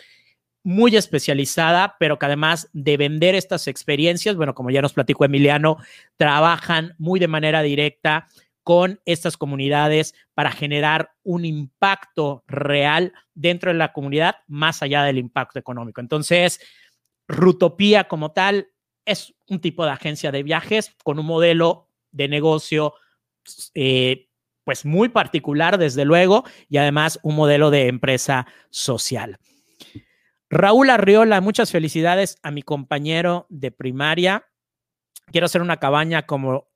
muy especializada, pero que además de vender estas experiencias, bueno, como ya nos platicó Emiliano, trabajan muy de manera directa con estas comunidades para generar un impacto real dentro de la comunidad más allá del impacto económico. Entonces, Rutopía como tal es un tipo de agencia de viajes con un modelo de negocio eh, pues muy particular, desde luego, y además un modelo de empresa social. Raúl Arriola, muchas felicidades a mi compañero de primaria. Quiero hacer una cabaña como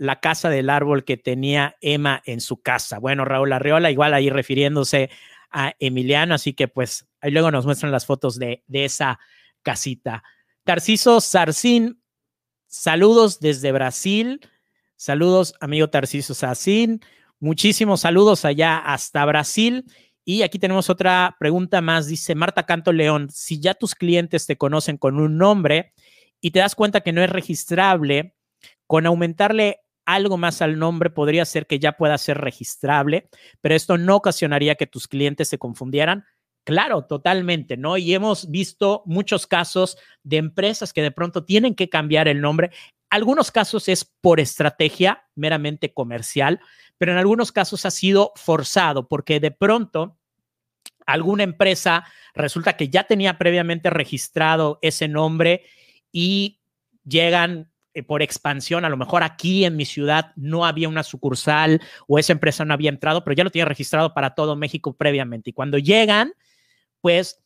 la casa del árbol que tenía Emma en su casa. Bueno, Raúl Arreola, igual ahí refiriéndose a Emiliano, así que pues ahí luego nos muestran las fotos de, de esa casita. Tarciso Sarcín, saludos desde Brasil. Saludos, amigo Tarciso Sarcín. Muchísimos saludos allá hasta Brasil. Y aquí tenemos otra pregunta más. Dice Marta Canto León, si ya tus clientes te conocen con un nombre y te das cuenta que no es registrable, con aumentarle algo más al nombre podría ser que ya pueda ser registrable, pero esto no ocasionaría que tus clientes se confundieran. Claro, totalmente, ¿no? Y hemos visto muchos casos de empresas que de pronto tienen que cambiar el nombre. Algunos casos es por estrategia meramente comercial, pero en algunos casos ha sido forzado porque de pronto alguna empresa resulta que ya tenía previamente registrado ese nombre y llegan eh, por expansión, a lo mejor aquí en mi ciudad no había una sucursal o esa empresa no había entrado, pero ya lo tiene registrado para todo México previamente. Y cuando llegan, pues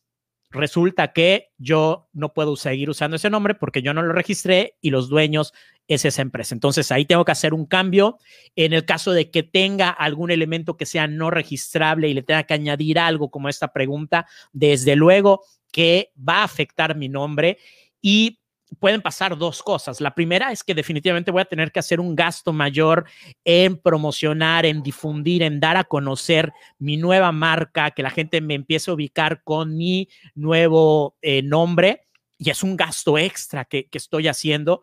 resulta que yo no puedo seguir usando ese nombre porque yo no lo registré y los dueños es esa empresa. Entonces ahí tengo que hacer un cambio. En el caso de que tenga algún elemento que sea no registrable y le tenga que añadir algo como esta pregunta, desde luego que va a afectar mi nombre y pueden pasar dos cosas. La primera es que definitivamente voy a tener que hacer un gasto mayor en promocionar, en difundir, en dar a conocer mi nueva marca, que la gente me empiece a ubicar con mi nuevo eh, nombre. Y es un gasto extra que, estoy haciendo.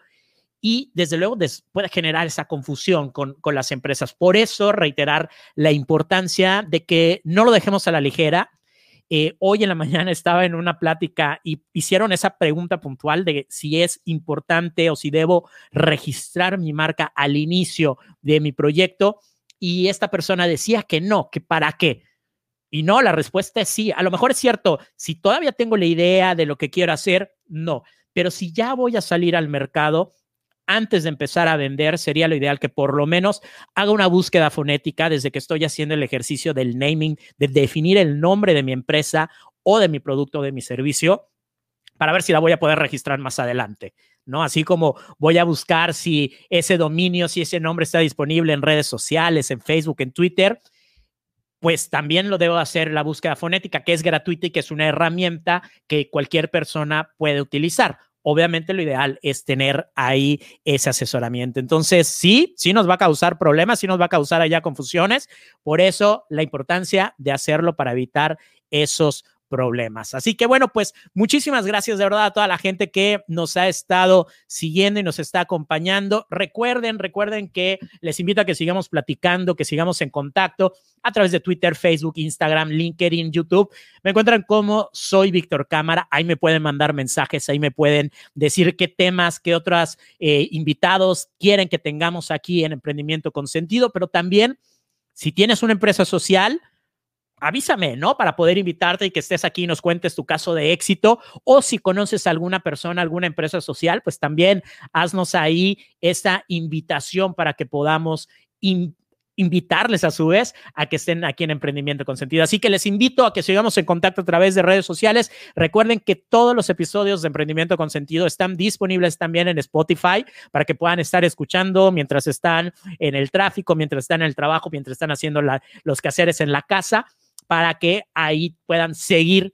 Y desde luego puede generar esa confusión con, con las empresas. Por eso, reiterar la importancia de que no lo dejemos a la ligera, eh, hoy en la mañana estaba en una plática y hicieron esa pregunta puntual de si es importante o si debo registrar mi marca al inicio de mi proyecto y esta persona decía que no, que para qué. Y no, la respuesta es sí. A lo mejor es cierto, si todavía tengo la idea de lo que quiero hacer, no. Pero si ya voy a salir al mercado, antes de empezar a vender, sería lo ideal que por lo menos haga una búsqueda fonética desde que estoy haciendo el ejercicio del naming, de definir el nombre de mi empresa o de mi producto o de mi servicio para ver si la voy a poder registrar más adelante. ¿no? Así como voy a buscar si ese dominio, si ese nombre está disponible en redes sociales, en Facebook, en Twitter, pues también lo debo hacer la búsqueda fonética, que es gratuita y que es una herramienta que cualquier persona puede utilizar obviamente lo ideal es tener ahí ese asesoramiento. Entonces, sí, sí nos va a causar problemas, sí nos va a causar allá confusiones. Por eso la importancia de hacerlo para evitar esos problemas. Así que bueno, pues muchísimas gracias de verdad a toda la gente que nos ha estado siguiendo y nos está acompañando. Recuerden, recuerden que les invito a que sigamos platicando, que sigamos en contacto a través de Twitter, Facebook, Instagram, LinkedIn, YouTube. Me encuentran como soy Víctor Cámara. Ahí me pueden mandar mensajes, ahí me pueden decir qué temas, qué otros eh, invitados quieren que tengamos aquí en Emprendimiento con Sentido, pero también si tienes una empresa social, avísame, ¿no? Para poder invitarte y que estés aquí y nos cuentes tu caso de éxito. O si conoces a alguna persona, alguna empresa social, pues también haznos ahí esta invitación para que podamos invitarles a su vez a que estén aquí en Emprendimiento con Sentido. Así que les invito a que sigamos en contacto a través de redes sociales. Recuerden que todos los episodios de Emprendimiento con Sentido están disponibles también en Spotify para que puedan estar escuchando mientras están en el tráfico, mientras están en el trabajo, mientras están haciendo los quehaceres en la casa para que ahí puedan seguir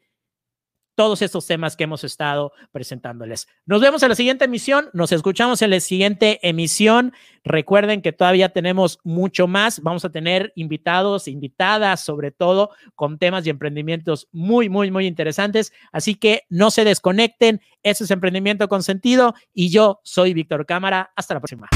todos estos temas que hemos estado presentándoles. Nos vemos en la siguiente emisión, nos escuchamos en la siguiente emisión. Recuerden que todavía tenemos mucho más, vamos a tener invitados, invitadas, sobre todo con temas y emprendimientos muy, muy, muy interesantes. Así que no se desconecten, eso es Emprendimiento con Sentido y yo soy Víctor Cámara. Hasta la próxima.